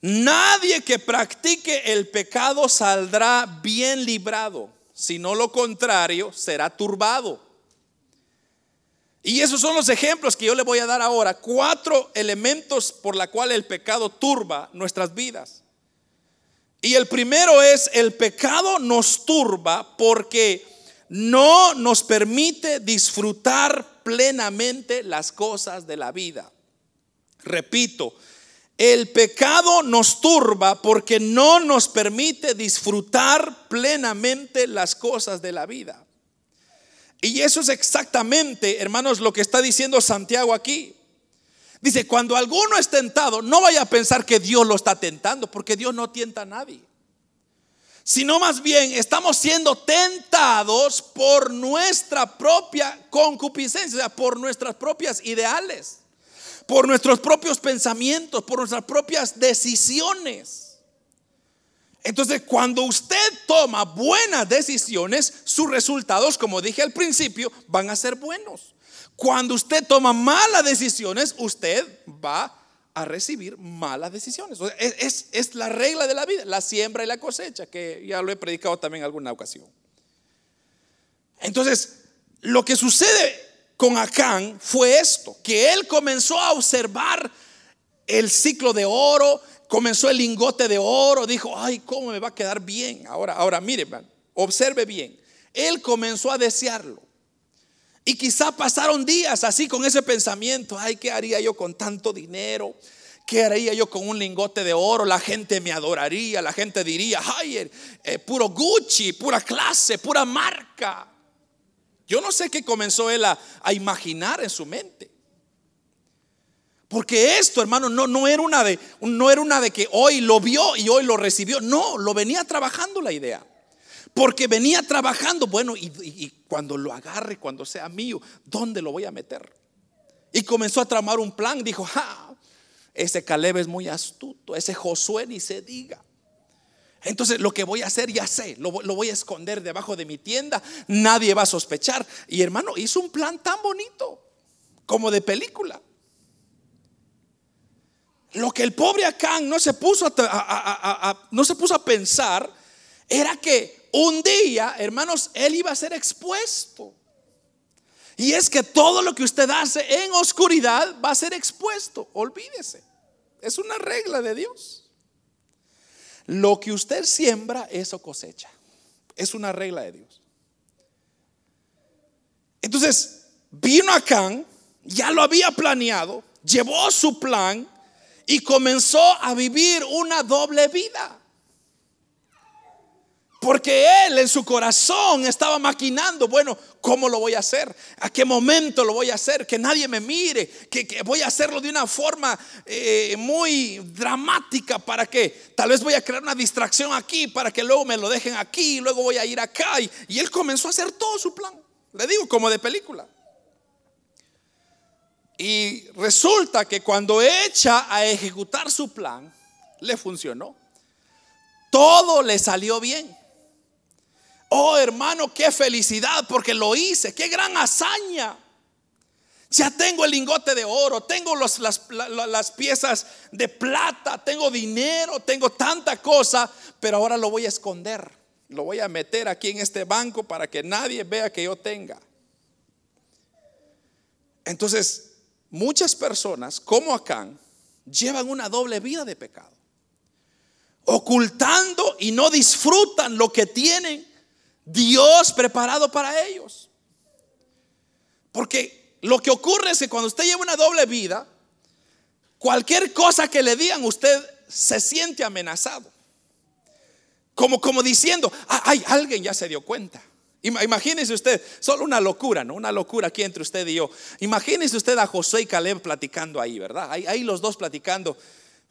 Nadie que practique el pecado saldrá bien librado, sino lo contrario será turbado. Y esos son los ejemplos que yo le voy a dar ahora, cuatro elementos por la cual el pecado turba nuestras vidas. Y el primero es el pecado nos turba porque no nos permite disfrutar plenamente las cosas de la vida. Repito, el pecado nos turba porque no nos permite disfrutar plenamente las cosas de la vida. Y eso es exactamente, hermanos, lo que está diciendo Santiago aquí. Dice, cuando alguno es tentado, no vaya a pensar que Dios lo está tentando, porque Dios no tienta a nadie. Sino más bien estamos siendo tentados por nuestra propia concupiscencia, por nuestras propias ideales por nuestros propios pensamientos, por nuestras propias decisiones. Entonces, cuando usted toma buenas decisiones, sus resultados, como dije al principio, van a ser buenos. Cuando usted toma malas decisiones, usted va a recibir malas decisiones. es, es, la regla de la vida, la siembra y la cosecha, que ya lo he predicado también en alguna ocasión. Entonces, lo que sucede con Acán fue esto, que él comenzó a observar el ciclo de oro, comenzó el lingote de oro, dijo, ay, ¿cómo me va a quedar bien? Ahora, ahora, mire, observe bien. Él comenzó a desearlo. Y quizá pasaron días así con ese pensamiento, ay, ¿qué haría yo con tanto dinero? ¿Qué haría yo con un lingote de oro? La gente me adoraría, la gente diría, ay, eh, eh, puro Gucci, pura clase, pura marca. Yo no sé qué comenzó él a, imaginar en su mente. Porque esto, hermano, no, no, era una de, no era una de que hoy lo vio y hoy lo recibió. No, lo venía trabajando la idea. Porque venía trabajando, bueno, y, cuando lo agarre, cuando sea mío, ¿dónde lo voy a meter? Y comenzó a tramar un plan. Dijo, ja, ese Caleb es muy astuto, ese Josué ni se diga. Entonces lo que voy a hacer ya sé, lo, voy a esconder debajo de mi tienda, nadie va a sospechar. Y hermano, hizo un plan tan bonito, como de película. Lo que el pobre Acán no se puso a, no se puso a pensar era que un día, hermanos, él iba a ser expuesto. Y es que todo lo que usted hace en oscuridad va a ser expuesto, olvídese. Es una regla de Dios. Lo que usted siembra, eso cosecha. Es una regla de Dios. Entonces, vino Acán, ya lo había planeado, llevó su plan y comenzó a vivir una doble vida. Porque él en su corazón estaba maquinando, bueno, ¿cómo lo voy a hacer? ¿A qué momento lo voy a hacer? Que nadie me mire, que, voy a hacerlo de una forma eh, muy dramática para que tal vez voy a crear una distracción aquí, para que luego me lo dejen aquí, y luego voy a ir acá. Y, y él comenzó a hacer todo su plan, le digo, como de película. Y resulta que cuando echa a ejecutar su plan, le funcionó. Todo le salió bien. Oh hermano, qué felicidad porque lo hice, qué gran hazaña. Ya tengo el lingote de oro, tengo las, las, piezas de plata, tengo dinero, tengo tanta cosa, pero ahora lo voy a esconder. Lo voy a meter aquí en este banco para que nadie vea que yo tenga. Entonces, muchas personas, como Acán, llevan una doble vida de pecado, ocultando y no disfrutan lo que tienen Dios preparado para ellos. Porque lo que ocurre es que cuando usted lleva una doble vida, cualquier cosa que le digan, usted se siente amenazado. Como, como diciendo, ay, alguien ya se dio cuenta. Imagínese usted, solo una locura, ¿no? Una locura aquí entre usted y yo. Imagínese usted a José y Caleb platicando ahí, ¿verdad? Ahí, ahí los dos platicando.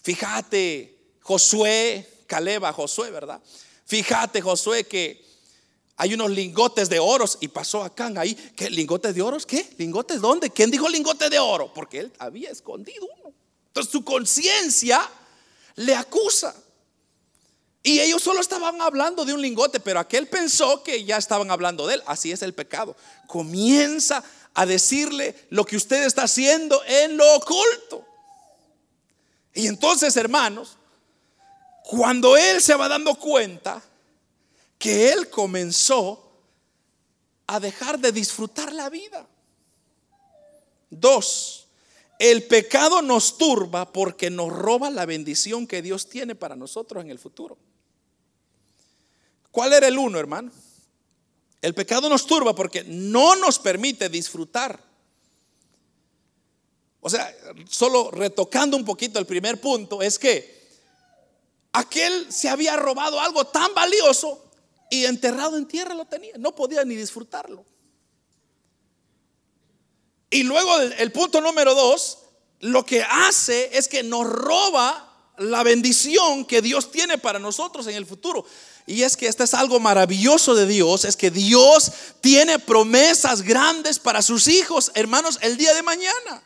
Fíjate, Josué, Caleb a Josué, ¿verdad? Fíjate, Josué, que hay unos lingotes de oros y pasó acá ahí. ¿Qué? ¿Lingotes de oros? ¿Qué? ¿Lingotes dónde? ¿Quién dijo lingote de oro? Porque él había escondido uno. Entonces su conciencia le acusa. Y ellos solo estaban hablando de un lingote, pero aquel pensó que ya estaban hablando de él. Así es el pecado. Comienza a decirle lo que usted está haciendo en lo oculto. Y entonces, hermanos, cuando él se va dando cuenta, que él comenzó a dejar de disfrutar la vida. Dos, el pecado nos turba porque nos roba la bendición que Dios tiene para nosotros en el futuro. ¿Cuál era el uno, hermano? El pecado nos turba porque no nos permite disfrutar. O sea, solo retocando un poquito el primer punto, es que aquel se había robado algo tan valioso y enterrado en tierra lo tenía, no podía ni disfrutarlo. Y luego el, punto número dos, lo que hace es que nos roba la bendición que Dios tiene para nosotros en el futuro. Y es que este es algo maravilloso de Dios, es que Dios tiene promesas grandes para sus hijos, hermanos, el día de mañana.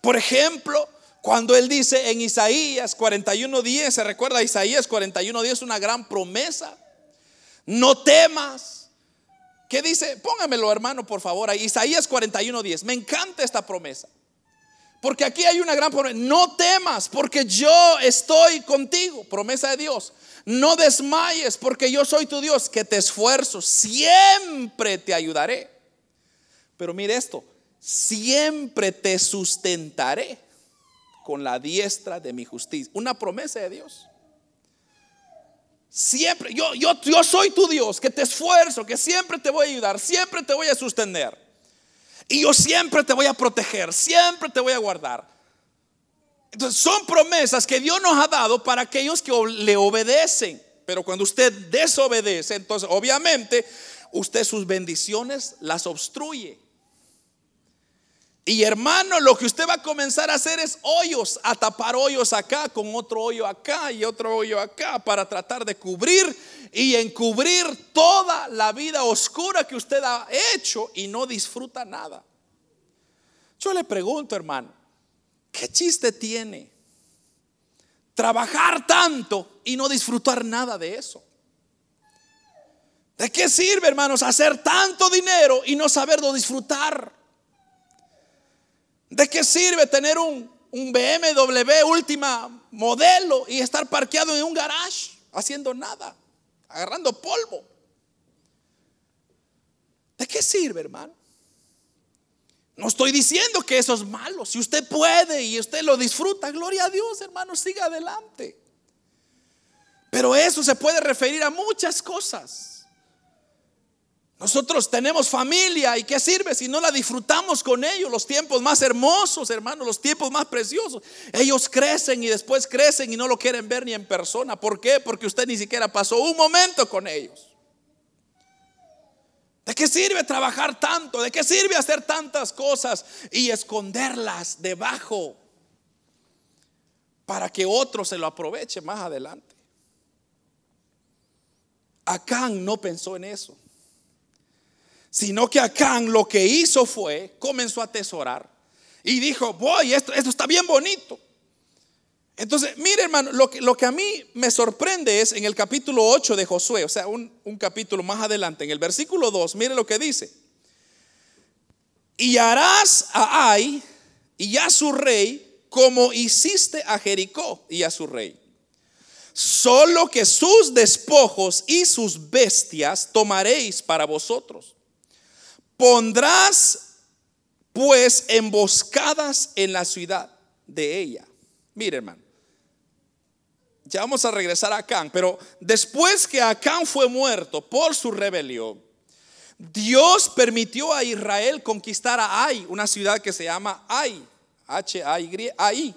Por ejemplo, cuando Él dice en Isaías 41.10, se recuerda Isaías 41.10, una gran promesa no temas. ¿Qué dice? Póngamelo, hermano, por favor, ahí. Isaías 41:10. Me encanta esta promesa. Porque aquí hay una gran promesa. No temas, porque yo estoy contigo. Promesa de Dios. No desmayes, porque yo soy tu Dios, que te esfuerzo. Siempre te ayudaré. Pero mire esto. Siempre te sustentaré con la diestra de mi justicia. Una promesa de Dios. Siempre, yo, yo, yo soy tu Dios, que te esfuerzo, que siempre te voy a ayudar, siempre te voy a sostener. Y yo siempre te voy a proteger, siempre te voy a guardar. Entonces son promesas que Dios nos ha dado para aquellos que le obedecen. Pero cuando usted desobedece, entonces obviamente usted sus bendiciones las obstruye. Y hermano, lo que usted va a comenzar a hacer es hoyos, a tapar hoyos acá, con otro hoyo acá y otro hoyo acá, para tratar de cubrir y encubrir toda la vida oscura que usted ha hecho y no disfruta nada. Yo le pregunto, hermano, ¿qué chiste tiene trabajar tanto y no disfrutar nada de eso? ¿De qué sirve, hermanos, hacer tanto dinero y no saberlo disfrutar? ¿De qué sirve tener un, BMW última modelo y estar parqueado en un garage haciendo nada, agarrando polvo? ¿De qué sirve, hermano? No estoy diciendo que eso es malo. Si usted puede y usted lo disfruta, gloria a Dios, hermano, siga adelante. Pero eso se puede referir a muchas cosas. Nosotros tenemos familia y qué sirve si no la disfrutamos con ellos, los tiempos más hermosos, hermanos, los tiempos más preciosos. Ellos crecen y después crecen y no lo quieren ver ni en persona. ¿Por qué? Porque usted ni siquiera pasó un momento con ellos. ¿De qué sirve trabajar tanto? ¿De qué sirve hacer tantas cosas y esconderlas debajo para que otro se lo aproveche más adelante? Acán no pensó en eso sino que Acán lo que hizo fue, comenzó a atesorar y dijo, voy, esto, está bien bonito. Entonces, mire hermano, lo que, lo que, a mí me sorprende es en el capítulo 8 de Josué, o sea, un, un capítulo más adelante, en el versículo 2, mire lo que dice. Y harás a Ai y a su rey como hiciste a Jericó y a su rey. Solo que sus despojos y sus bestias tomaréis para vosotros Pondrás pues emboscadas en la ciudad de ella. Mire, hermano. Ya vamos a regresar a Acán, pero después que Acán fue muerto por su rebelión, Dios permitió a Israel conquistar a Ai, una ciudad que se llama Ai, H-A-Y,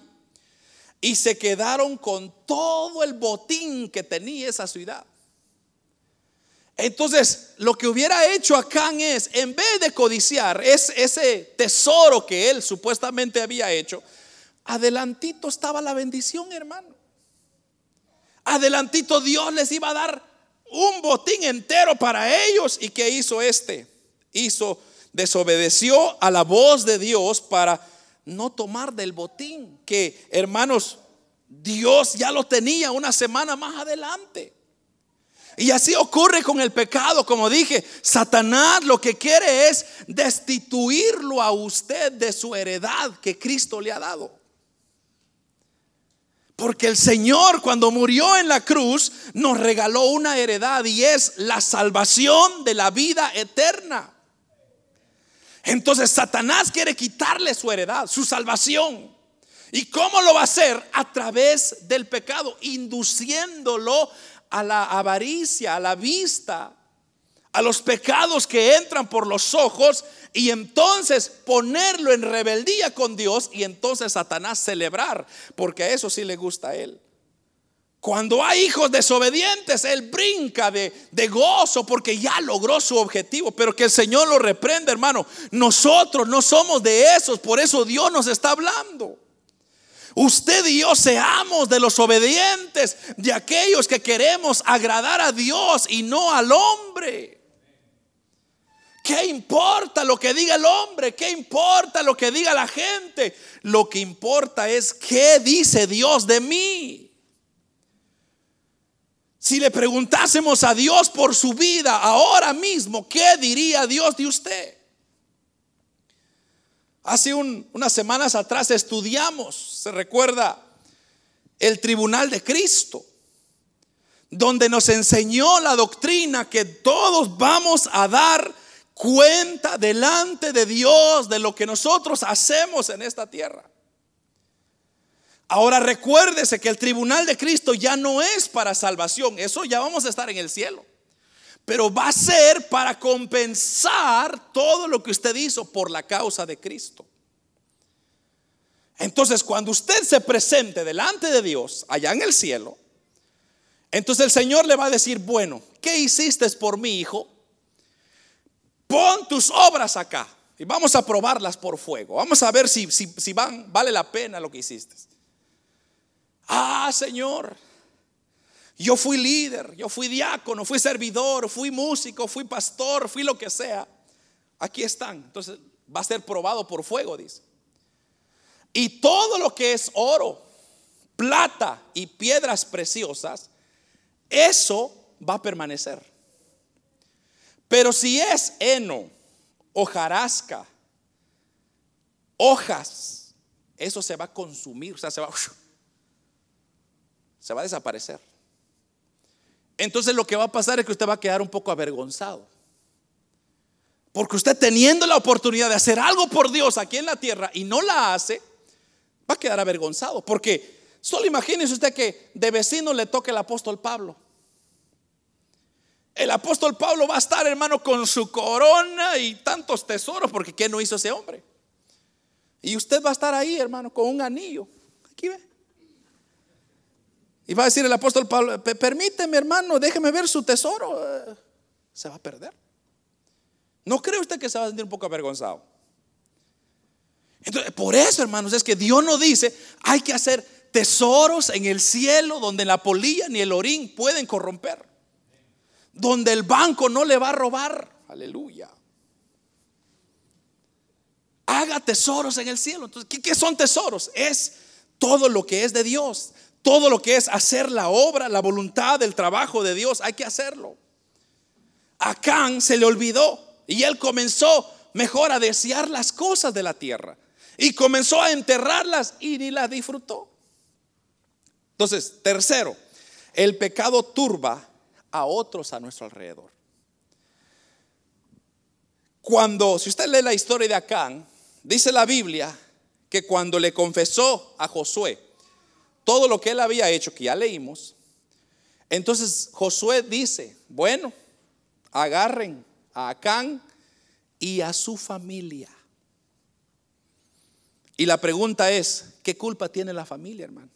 Y se quedaron con todo el botín que tenía esa ciudad. Entonces, lo que hubiera hecho Acán es, en vez de codiciar ese tesoro que él supuestamente había hecho, adelantito estaba la bendición, hermano. Adelantito Dios les iba a dar un botín entero para ellos. ¿Y qué hizo este? Hizo, desobedeció a la voz de Dios para no tomar del botín, que hermanos, Dios ya lo tenía una semana más adelante. Y así ocurre con el pecado, como dije, Satanás lo que quiere es destituirlo a usted de su heredad que Cristo le ha dado. Porque el Señor cuando murió en la cruz nos regaló una heredad y es la salvación de la vida eterna. Entonces Satanás quiere quitarle su heredad, su salvación. ¿Y cómo lo va a hacer? A través del pecado, induciéndolo a la avaricia, a la vista, a los pecados que entran por los ojos y entonces ponerlo en rebeldía con Dios y entonces Satanás celebrar, porque a eso sí le gusta a él. Cuando hay hijos desobedientes, él brinca de, de, gozo porque ya logró su objetivo. Pero que el Señor lo reprenda, hermano. Nosotros no somos de esos, por eso Dios nos está hablando. Usted y yo seamos de los obedientes, de aquellos que queremos agradar a Dios y no al hombre. ¿Qué importa lo que diga el hombre? ¿Qué importa lo que diga la gente? Lo que importa es qué dice Dios de mí. Si le preguntásemos a Dios por su vida ahora mismo, ¿qué diría Dios de usted? Hace unas semanas atrás estudiamos, se recuerda, el tribunal de Cristo, donde nos enseñó la doctrina que todos vamos a dar cuenta delante de Dios de lo que nosotros hacemos en esta tierra. Ahora recuérdese que el tribunal de Cristo ya no es para salvación, eso ya vamos a estar en el cielo. Pero va a ser para compensar todo lo que usted hizo por la causa de Cristo. Entonces, cuando usted se presente delante de Dios, allá en el cielo, entonces el Señor le va a decir, bueno, ¿qué hiciste por mí, hijo? Pon tus obras acá y vamos a probarlas por fuego. Vamos a ver si, si van, vale la pena lo que hiciste. Ah, Señor, yo fui líder, yo fui diácono, fui servidor, fui músico, fui pastor, fui lo que sea. Aquí están. Entonces va a ser probado por fuego, dice. Y todo lo que es oro, plata y piedras preciosas, eso va a permanecer. Pero si es heno, hojarasca, hojas, eso se va a consumir, o sea, se va, se va a desaparecer. Entonces lo que va a pasar es que usted va a quedar un poco avergonzado. Porque usted teniendo la oportunidad de hacer algo por Dios aquí en la tierra y no la hace, va a quedar avergonzado. Porque solo imagínese usted que de vecino le toque el apóstol Pablo. El apóstol Pablo va a estar, hermano, con su corona y tantos tesoros, porque ¿qué no hizo ese hombre? Y usted va a estar ahí, hermano, con un anillo. Aquí ve. Y va a decir el apóstol Pablo, permíteme, hermano, déjeme ver su tesoro. Eh, se va a perder. ¿No cree usted que se va a sentir un poco avergonzado? Entonces, por eso, hermanos, es que Dios nos dice, hay que hacer tesoros en el cielo donde la polilla ni el orín pueden corromper. Donde el banco no le va a robar. Aleluya. Haga tesoros en el cielo. Entonces, ¿qué, qué son tesoros? Es todo lo que es de Dios. Todo lo que es hacer la obra, la voluntad, el trabajo de Dios, hay que hacerlo. A se le olvidó y él comenzó mejor a desear las cosas de la tierra. Y comenzó a enterrarlas y ni las disfrutó. Entonces, tercero, el pecado turba a otros a nuestro alrededor. Cuando, si usted lee la historia de Acán, dice la Biblia que cuando le confesó a Josué todo lo que él había hecho, que ya leímos, entonces Josué dice, bueno, agarren a Acán y a su familia. Y la pregunta es, ¿qué culpa tiene la familia, hermano?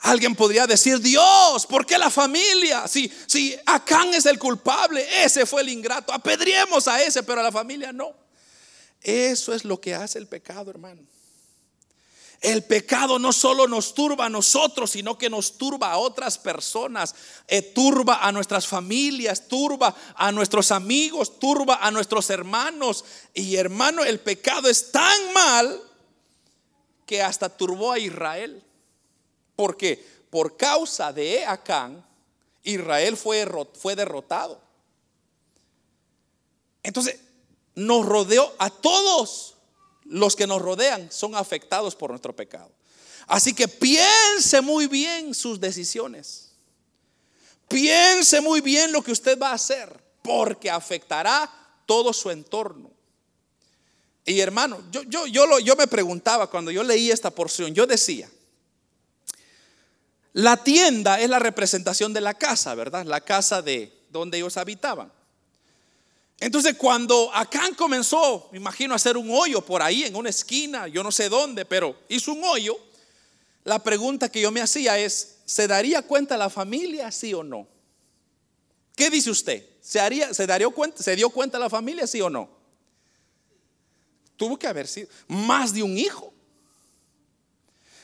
Alguien podría decir, Dios, ¿por qué la familia? Si, si Acán es el culpable, ese fue el ingrato, apedriemos a ese, pero a la familia no. Eso es lo que hace el pecado, hermano. El pecado no solo nos turba a nosotros, sino que nos turba a otras personas, eh, turba a nuestras familias, turba a nuestros amigos, turba a nuestros hermanos. Y hermano, el pecado es tan mal que hasta turbó a Israel. Porque por causa de Acán, Israel fue, fue derrotado. Entonces, nos rodeó a todos los que nos rodean son afectados por nuestro pecado. Así que piense muy bien sus decisiones. Piense muy bien lo que usted va a hacer, porque afectará todo su entorno. Y hermano, yo, yo, yo, lo, yo me preguntaba cuando yo leí esta porción, yo decía, la tienda es la representación de la casa, ¿verdad? La casa de donde ellos habitaban. Entonces cuando Acán comenzó, me imagino, a hacer un hoyo por ahí en una esquina, yo no sé dónde, pero hizo un hoyo, la pregunta que yo me hacía es, ¿se daría cuenta la familia, sí o no? ¿Qué dice usted? ¿Se, se, daría cuenta, ¿Se dio cuenta la familia, sí o no? Tuvo que haber sido más de un hijo.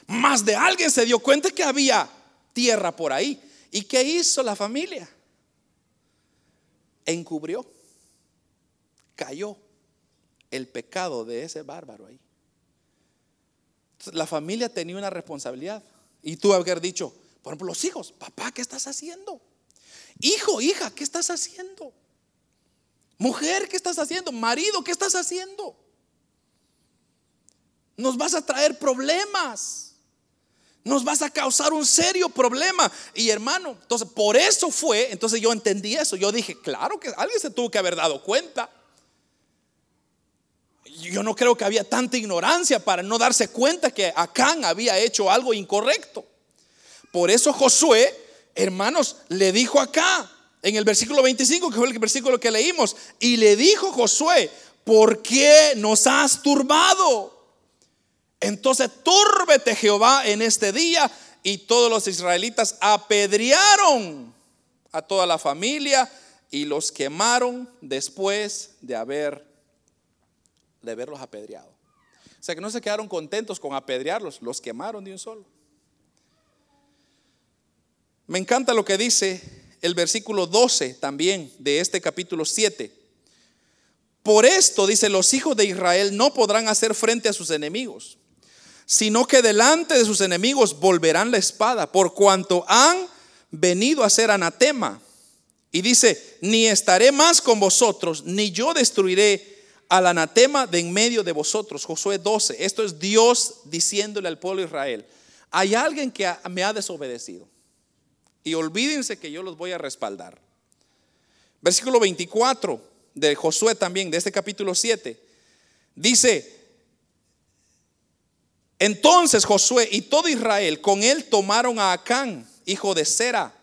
Más de alguien se dio cuenta que había tierra por ahí. ¿Y qué hizo la familia? Encubrió cayó el pecado de ese bárbaro ahí. la familia tenía una responsabilidad. Y tú haber dicho, por ejemplo, los hijos, papá, ¿qué estás haciendo? Hijo, hija, ¿qué estás haciendo? Mujer, ¿qué estás haciendo? Marido, ¿qué estás haciendo? Nos vas a traer problemas. Nos vas a causar un serio problema. Y hermano, entonces por eso fue, entonces yo entendí eso. Yo dije, claro que alguien se tuvo que haber dado cuenta yo no creo que había tanta ignorancia para no darse cuenta que Acán había hecho algo incorrecto. Por eso Josué, hermanos, le dijo acá, en el versículo 25, que fue el versículo que leímos, y le dijo Josué, ¿por qué nos has turbado? Entonces túrbete Jehová en este día y todos los israelitas apedrearon a toda la familia y los quemaron después de haber de verlos apedreados. O sea que no se quedaron contentos con apedrearlos, los quemaron de un solo. Me encanta lo que dice el versículo 12 también de este capítulo 7. Por esto, dice, los hijos de Israel no podrán hacer frente a sus enemigos, sino que delante de sus enemigos volverán la espada, por cuanto han venido a ser anatema. Y dice, ni estaré más con vosotros, ni yo destruiré al anatema de en medio de vosotros. Josué 12. Esto es Dios diciéndole al pueblo de Israel, hay alguien que me ha desobedecido. Y olvídense que yo los voy a respaldar. Versículo 24 de Josué también, de este capítulo 7. Dice, entonces Josué y todo Israel con él tomaron a Acán, hijo de Sera,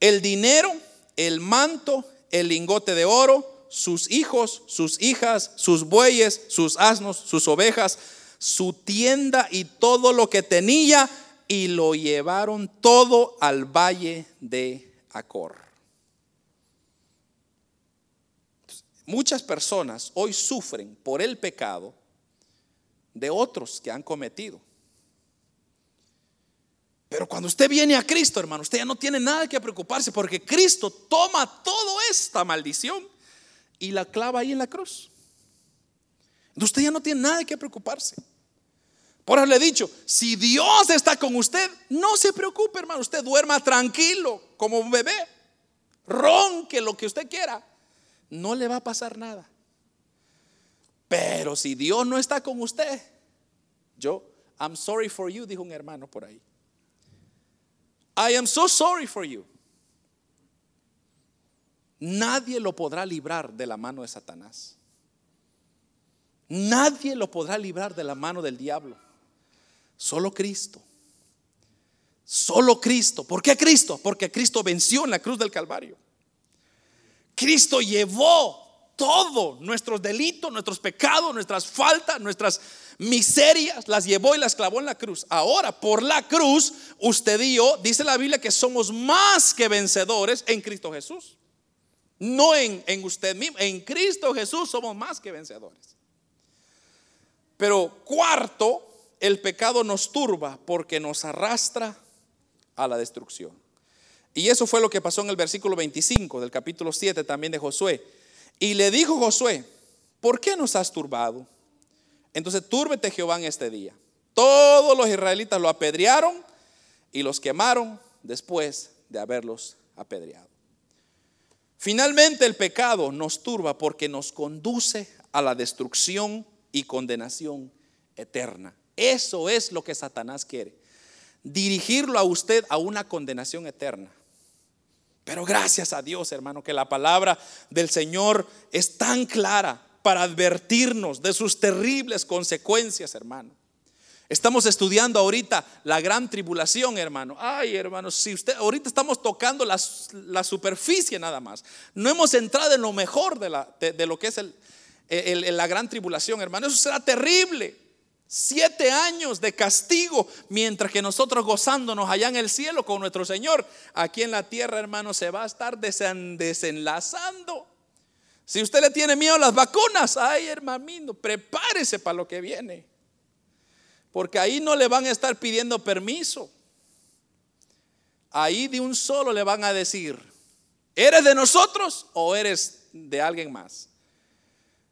el dinero, el manto, el lingote de oro, sus hijos, sus hijas, sus bueyes, sus asnos, sus ovejas, su tienda y todo lo que tenía, y lo llevaron todo al valle de Acor. Muchas personas hoy sufren por el pecado de otros que han cometido. Pero cuando usted viene a Cristo, hermano, usted ya no tiene nada que preocuparse porque Cristo toma toda esta maldición y la clava ahí en la cruz. Usted ya no tiene nada que preocuparse. Por eso le he dicho, si Dios está con usted, no se preocupe, hermano. Usted duerma tranquilo, como un bebé. Ronque lo que usted quiera. No le va a pasar nada. Pero si Dios no está con usted, yo, I'm sorry for you, dijo un hermano por ahí. I am so sorry for you. Nadie lo podrá librar de la mano de Satanás. Nadie lo podrá librar de la mano del diablo. Solo Cristo. Solo Cristo. ¿Por qué Cristo? Porque Cristo venció en la cruz del Calvario. Cristo llevó todo, nuestros delitos, nuestros pecados, nuestras faltas, nuestras miserias, las llevó y las clavó en la cruz. Ahora, por la cruz, usted y yo, dice la Biblia que somos más que vencedores en Cristo Jesús. No en, en usted mismo, en Cristo Jesús somos más que vencedores. Pero cuarto, el pecado nos turba porque nos arrastra a la destrucción. Y eso fue lo que pasó en el versículo 25 del capítulo 7 también de Josué. Y le dijo Josué, ¿por qué nos has turbado? Entonces, túrbete Jehová en este día. Todos los israelitas lo apedrearon y los quemaron después de haberlos apedreado. Finalmente el pecado nos turba porque nos conduce a la destrucción y condenación eterna. Eso es lo que Satanás quiere. Dirigirlo a usted a una condenación eterna. Pero gracias a Dios, hermano, que la palabra del Señor es tan clara para advertirnos de sus terribles consecuencias, hermano. Estamos estudiando ahorita la gran tribulación, hermano. Ay, hermano, si usted ahorita estamos tocando la, superficie nada más. No hemos entrado en lo mejor de, la, de, lo que es el, la gran tribulación, hermano. Eso será terrible. Siete años de castigo, mientras que nosotros gozándonos allá en el cielo con nuestro Señor, aquí en la tierra, hermano, se va a estar desenlazando. Si usted le tiene miedo a las vacunas, ay, hermano, prepárese para lo que viene. Porque ahí no le van a estar pidiendo permiso. Ahí de un solo le van a decir, ¿eres de nosotros o eres de alguien más?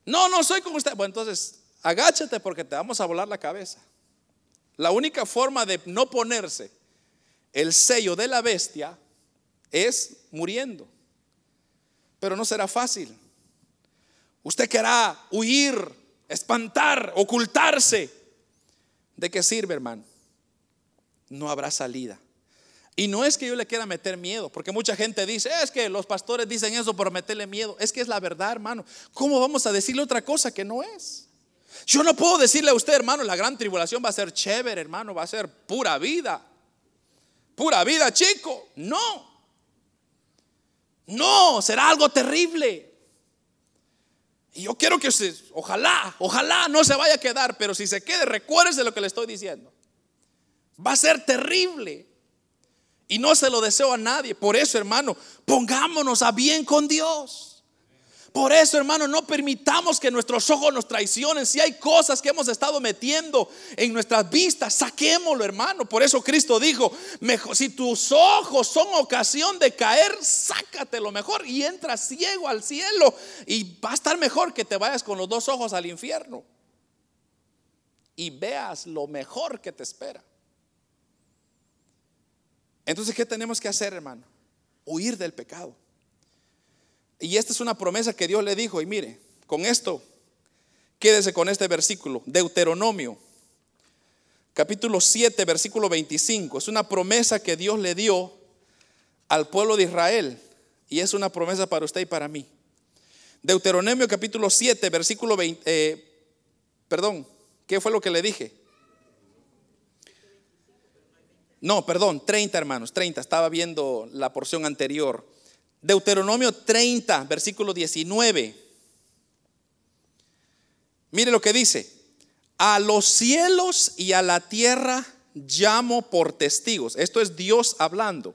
No, no soy como usted. Bueno, entonces agáchate porque te vamos a volar la cabeza. La única forma de no ponerse el sello de la bestia es muriendo. Pero no será fácil. Usted querrá huir, espantar, ocultarse. ¿De qué sirve, hermano? No habrá salida. Y no es que yo le quiera meter miedo, porque mucha gente dice, es que los pastores dicen eso por meterle miedo. Es que es la verdad, hermano. ¿Cómo vamos a decirle otra cosa que no es? Yo no puedo decirle a usted, hermano, la gran tribulación va a ser chévere, hermano, va a ser pura vida. Pura vida, chico. No. No, será algo terrible. Y yo quiero que usted, ojalá, ojalá no se vaya a quedar, pero si se quede, recuérdese lo que le estoy diciendo. Va a ser terrible. Y no se lo deseo a nadie. Por eso, hermano, pongámonos a bien con Dios. Por eso, hermano, no permitamos que nuestros ojos nos traicionen. Si hay cosas que hemos estado metiendo en nuestras vistas, saquémoslo, hermano. Por eso Cristo dijo, mejor, si tus ojos son ocasión de caer, sácate lo mejor y entra ciego al cielo. Y va a estar mejor que te vayas con los dos ojos al infierno. Y veas lo mejor que te espera. Entonces, ¿qué tenemos que hacer, hermano? Huir del pecado. Y esta es una promesa que Dios le dijo. Y mire, con esto, quédese con este versículo, Deuteronomio, capítulo 7, versículo 25. Es una promesa que Dios le dio al pueblo de Israel. Y es una promesa para usted y para mí. Deuteronomio capítulo 7, versículo 20. Eh, perdón, ¿qué fue lo que le dije? No, perdón, 30 hermanos, 30. Estaba viendo la porción anterior. Deuteronomio 30, versículo 19. Mire lo que dice. A los cielos y a la tierra llamo por testigos. Esto es Dios hablando.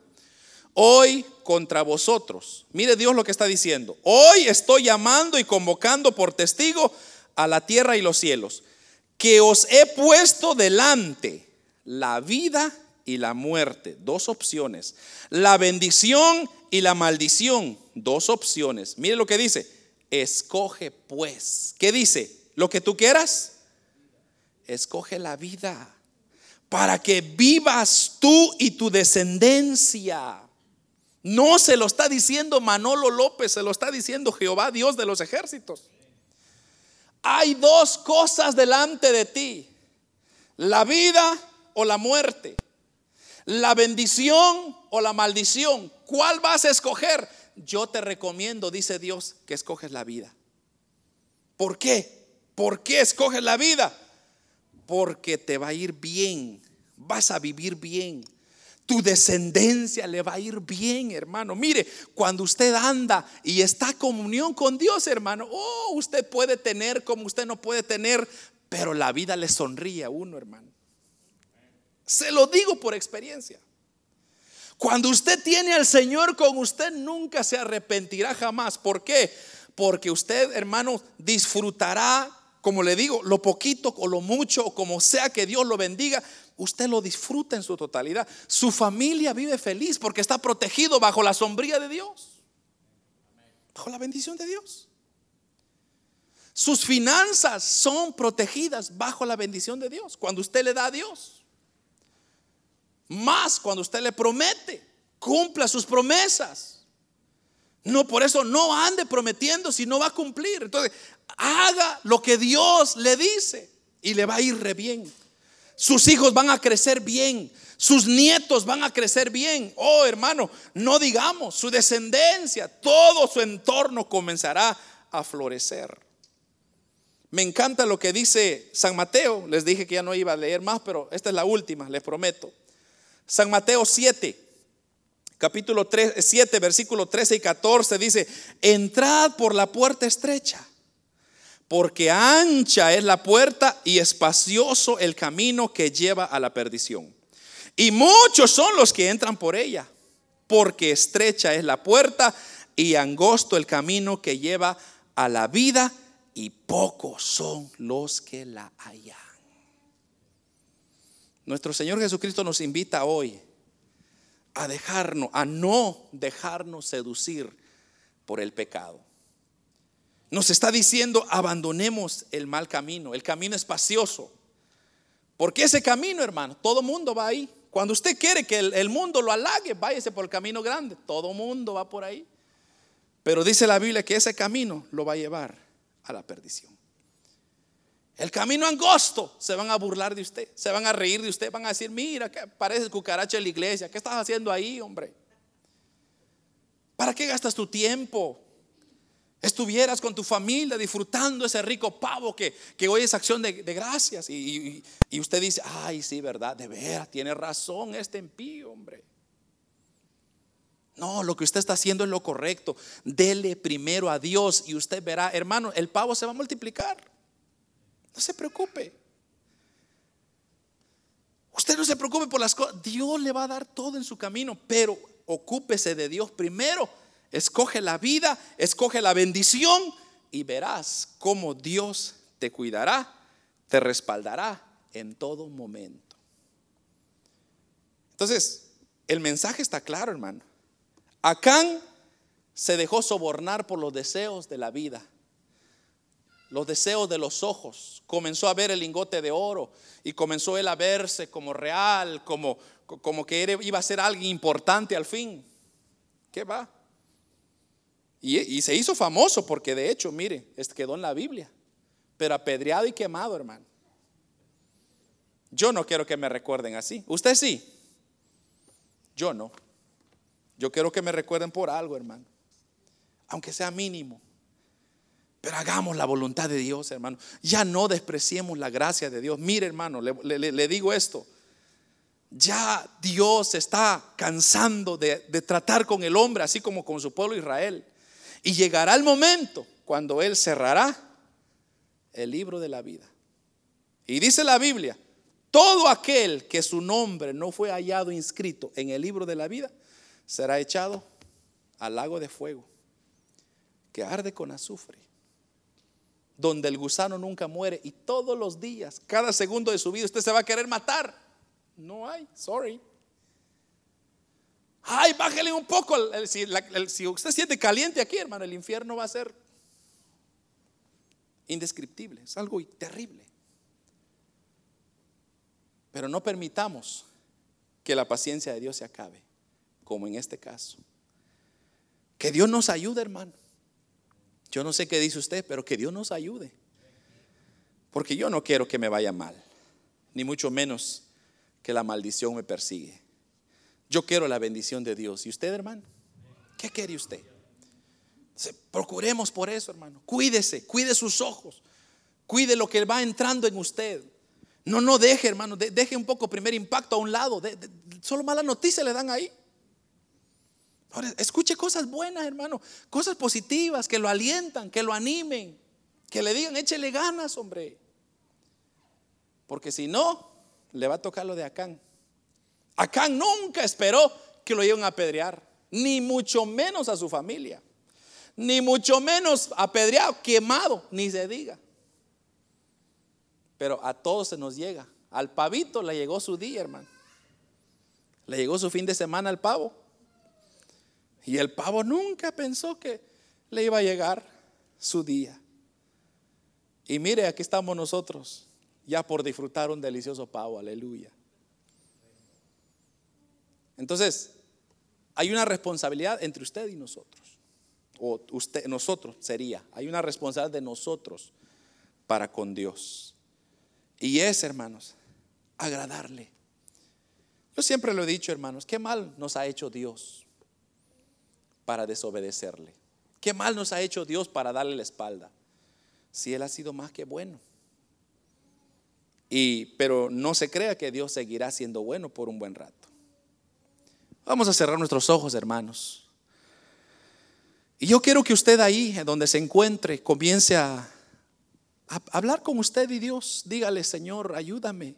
Hoy contra vosotros. Mire Dios lo que está diciendo. Hoy estoy llamando y convocando por testigo a la tierra y los cielos. Que os he puesto delante la vida y la muerte. Dos opciones. La bendición y la maldición. Dos opciones. Mire lo que dice. Escoge pues. ¿Qué dice? Lo que tú quieras. Escoge la vida para que vivas tú y tu descendencia. No se lo está diciendo Manolo López, se lo está diciendo Jehová, Dios de los ejércitos. Hay dos cosas delante de ti, la vida o la muerte, la bendición o la maldición. ¿Cuál vas a escoger? Yo te recomiendo, dice Dios, que escoges la vida. ¿Por qué? ¿Por qué escoges la vida? Porque te va a ir bien vas a vivir bien. Tu descendencia le va a ir bien, hermano. Mire, cuando usted anda y está en comunión con Dios, hermano, oh, usted puede tener como usted no puede tener, pero la vida le sonríe a uno, hermano. Se lo digo por experiencia. Cuando usted tiene al Señor con usted, nunca se arrepentirá jamás. ¿Por qué? Porque usted, hermano, disfrutará, como le digo, lo poquito o lo mucho, o como sea que Dios lo bendiga, usted lo disfruta en su totalidad. Su familia vive feliz porque está protegido bajo la sombría de Dios, bajo la bendición de Dios. Sus finanzas son protegidas bajo la bendición de Dios. Cuando usted le da a Dios, más cuando usted le promete, cumpla sus promesas. No, por eso no ande prometiendo si no va a cumplir. Entonces, haga lo que Dios le dice y le va a ir re bien. Sus hijos van a crecer bien. Sus nietos van a crecer bien. Oh, hermano, no digamos, su descendencia, todo su entorno comenzará a florecer. Me encanta lo que dice San Mateo. Les dije que ya no iba a leer más, pero esta es la última, les prometo. San Mateo 7, capítulo 3, 7, versículo 13 y 14 dice, entrad por la puerta estrecha porque ancha es la puerta y espacioso el camino que lleva a la perdición. Y muchos son los que entran por ella, porque estrecha es la puerta y angosto el camino que lleva a la vida, y pocos son los que la hallan. Nuestro Señor Jesucristo nos invita hoy a dejarnos, a no dejarnos seducir por el pecado. Nos está diciendo, abandonemos el mal camino, el camino espacioso. Porque ese camino, hermano, todo mundo va ahí. Cuando usted quiere que el, mundo lo halague, váyase por el camino grande. Todo mundo va por ahí. Pero dice la Biblia que ese camino lo va a llevar a la perdición. El camino angosto, se van a burlar de usted, se van a reír de usted, van a decir, mira, que parece cucaracha en la iglesia, ¿qué estás haciendo ahí, hombre? ¿Para qué gastas tu tiempo? estuvieras con tu familia disfrutando ese rico pavo que, hoy es acción de, gracias. Y, usted dice, ay, sí, verdad, de veras, tiene razón este empío, hombre. No, lo que usted está haciendo es lo correcto. Dele primero a Dios y usted verá, hermano, el pavo se va a multiplicar. No se preocupe. Usted no se preocupe por las cosas. Dios le va a dar todo en su camino, pero ocúpese de Dios primero Escoge la vida, escoge la bendición y verás cómo Dios te cuidará, te respaldará en todo momento. Entonces, el mensaje está claro, hermano. Acán se dejó sobornar por los deseos de la vida, los deseos de los ojos. Comenzó a ver el lingote de oro y comenzó él a verse como real, como, como que iba a ser alguien importante al fin. ¿Qué va? Y, se hizo famoso porque de hecho, mire, quedó en la Biblia, pero apedreado y quemado, hermano. Yo no quiero que me recuerden así. Usted sí. Yo no. Yo quiero que me recuerden por algo, hermano. Aunque sea mínimo. Pero hagamos la voluntad de Dios, hermano. Ya no despreciemos la gracia de Dios. Mire, hermano, le digo esto. Ya Dios está cansando de, de tratar con el hombre, así como con su pueblo Israel. Y llegará el momento cuando Él cerrará el libro de la vida. Y dice la Biblia, todo aquel que su nombre no fue hallado inscrito en el libro de la vida será echado al lago de fuego que arde con azufre, donde el gusano nunca muere y todos los días, cada segundo de su vida, usted se va a querer matar. No hay, sorry. Ay, bájale un poco. Si, si usted siente caliente aquí, hermano, el infierno va a ser indescriptible, es algo terrible. Pero no permitamos que la paciencia de Dios se acabe, como en este caso. Que Dios nos ayude, hermano. Yo no sé qué dice usted, pero que Dios nos ayude. Porque yo no quiero que me vaya mal, ni mucho menos que la maldición me persigue. Yo quiero la bendición de Dios. ¿Y usted, hermano? ¿Qué quiere usted? Procuremos por eso, hermano. Cuídese, cuide sus ojos. Cuide lo que va entrando en usted. No, no deje, hermano. deje un poco primer impacto a un lado. solo mala noticia le dan ahí. Escuche cosas buenas, hermano. Cosas positivas que lo alientan, que lo animen. Que le digan, échele ganas, hombre. Porque si no, le va a tocar lo de Acán. Acán nunca esperó que lo iban a apedrear, ni mucho menos a su familia ni mucho menos apedreado, quemado, ni se diga. Pero a todos se nos llega. Al pavito le llegó su día, hermano. Le llegó su fin de semana al pavo. Y el pavo nunca pensó que le iba a llegar su día. Y mire, aquí estamos nosotros, ya por disfrutar un delicioso pavo, aleluya. Entonces, hay una responsabilidad entre usted y nosotros o usted, nosotros sería, hay una responsabilidad de nosotros para con Dios. Y es, hermanos, agradarle. Yo siempre lo he dicho, hermanos, qué mal nos ha hecho Dios para desobedecerle. Qué mal nos ha hecho Dios para darle la espalda. Si Él ha sido más que bueno. Y, pero no se crea que Dios seguirá siendo bueno por un buen rato. Vamos a cerrar nuestros ojos, hermanos. Y yo quiero que usted ahí, donde se encuentre, comience a, hablar con usted y Dios. Dígale, Señor, ayúdame.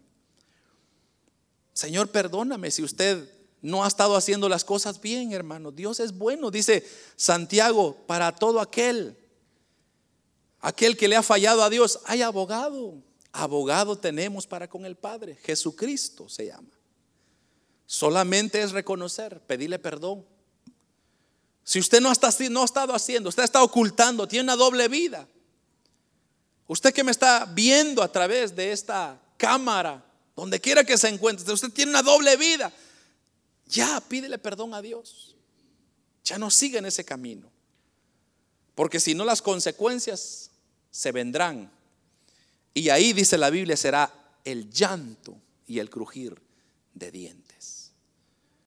Señor, perdóname si usted no ha estado haciendo las cosas bien, hermano. Dios es bueno, dice Santiago, para todo aquel, aquel que le ha fallado a Dios, hay abogado. Abogado tenemos para con el Padre. Jesucristo se llama. Solamente es reconocer, pedirle perdón si usted no, está, no ha estado haciendo, usted está ocultando, tiene una doble vida. Usted que me está viendo a través de esta cámara, donde quiera que se encuentre, usted tiene una doble vida. Ya pídele perdón a Dios. Ya no siga en ese camino. Porque si no las consecuencias se vendrán. Y ahí dice la Biblia será el llanto y el crujir de dientes.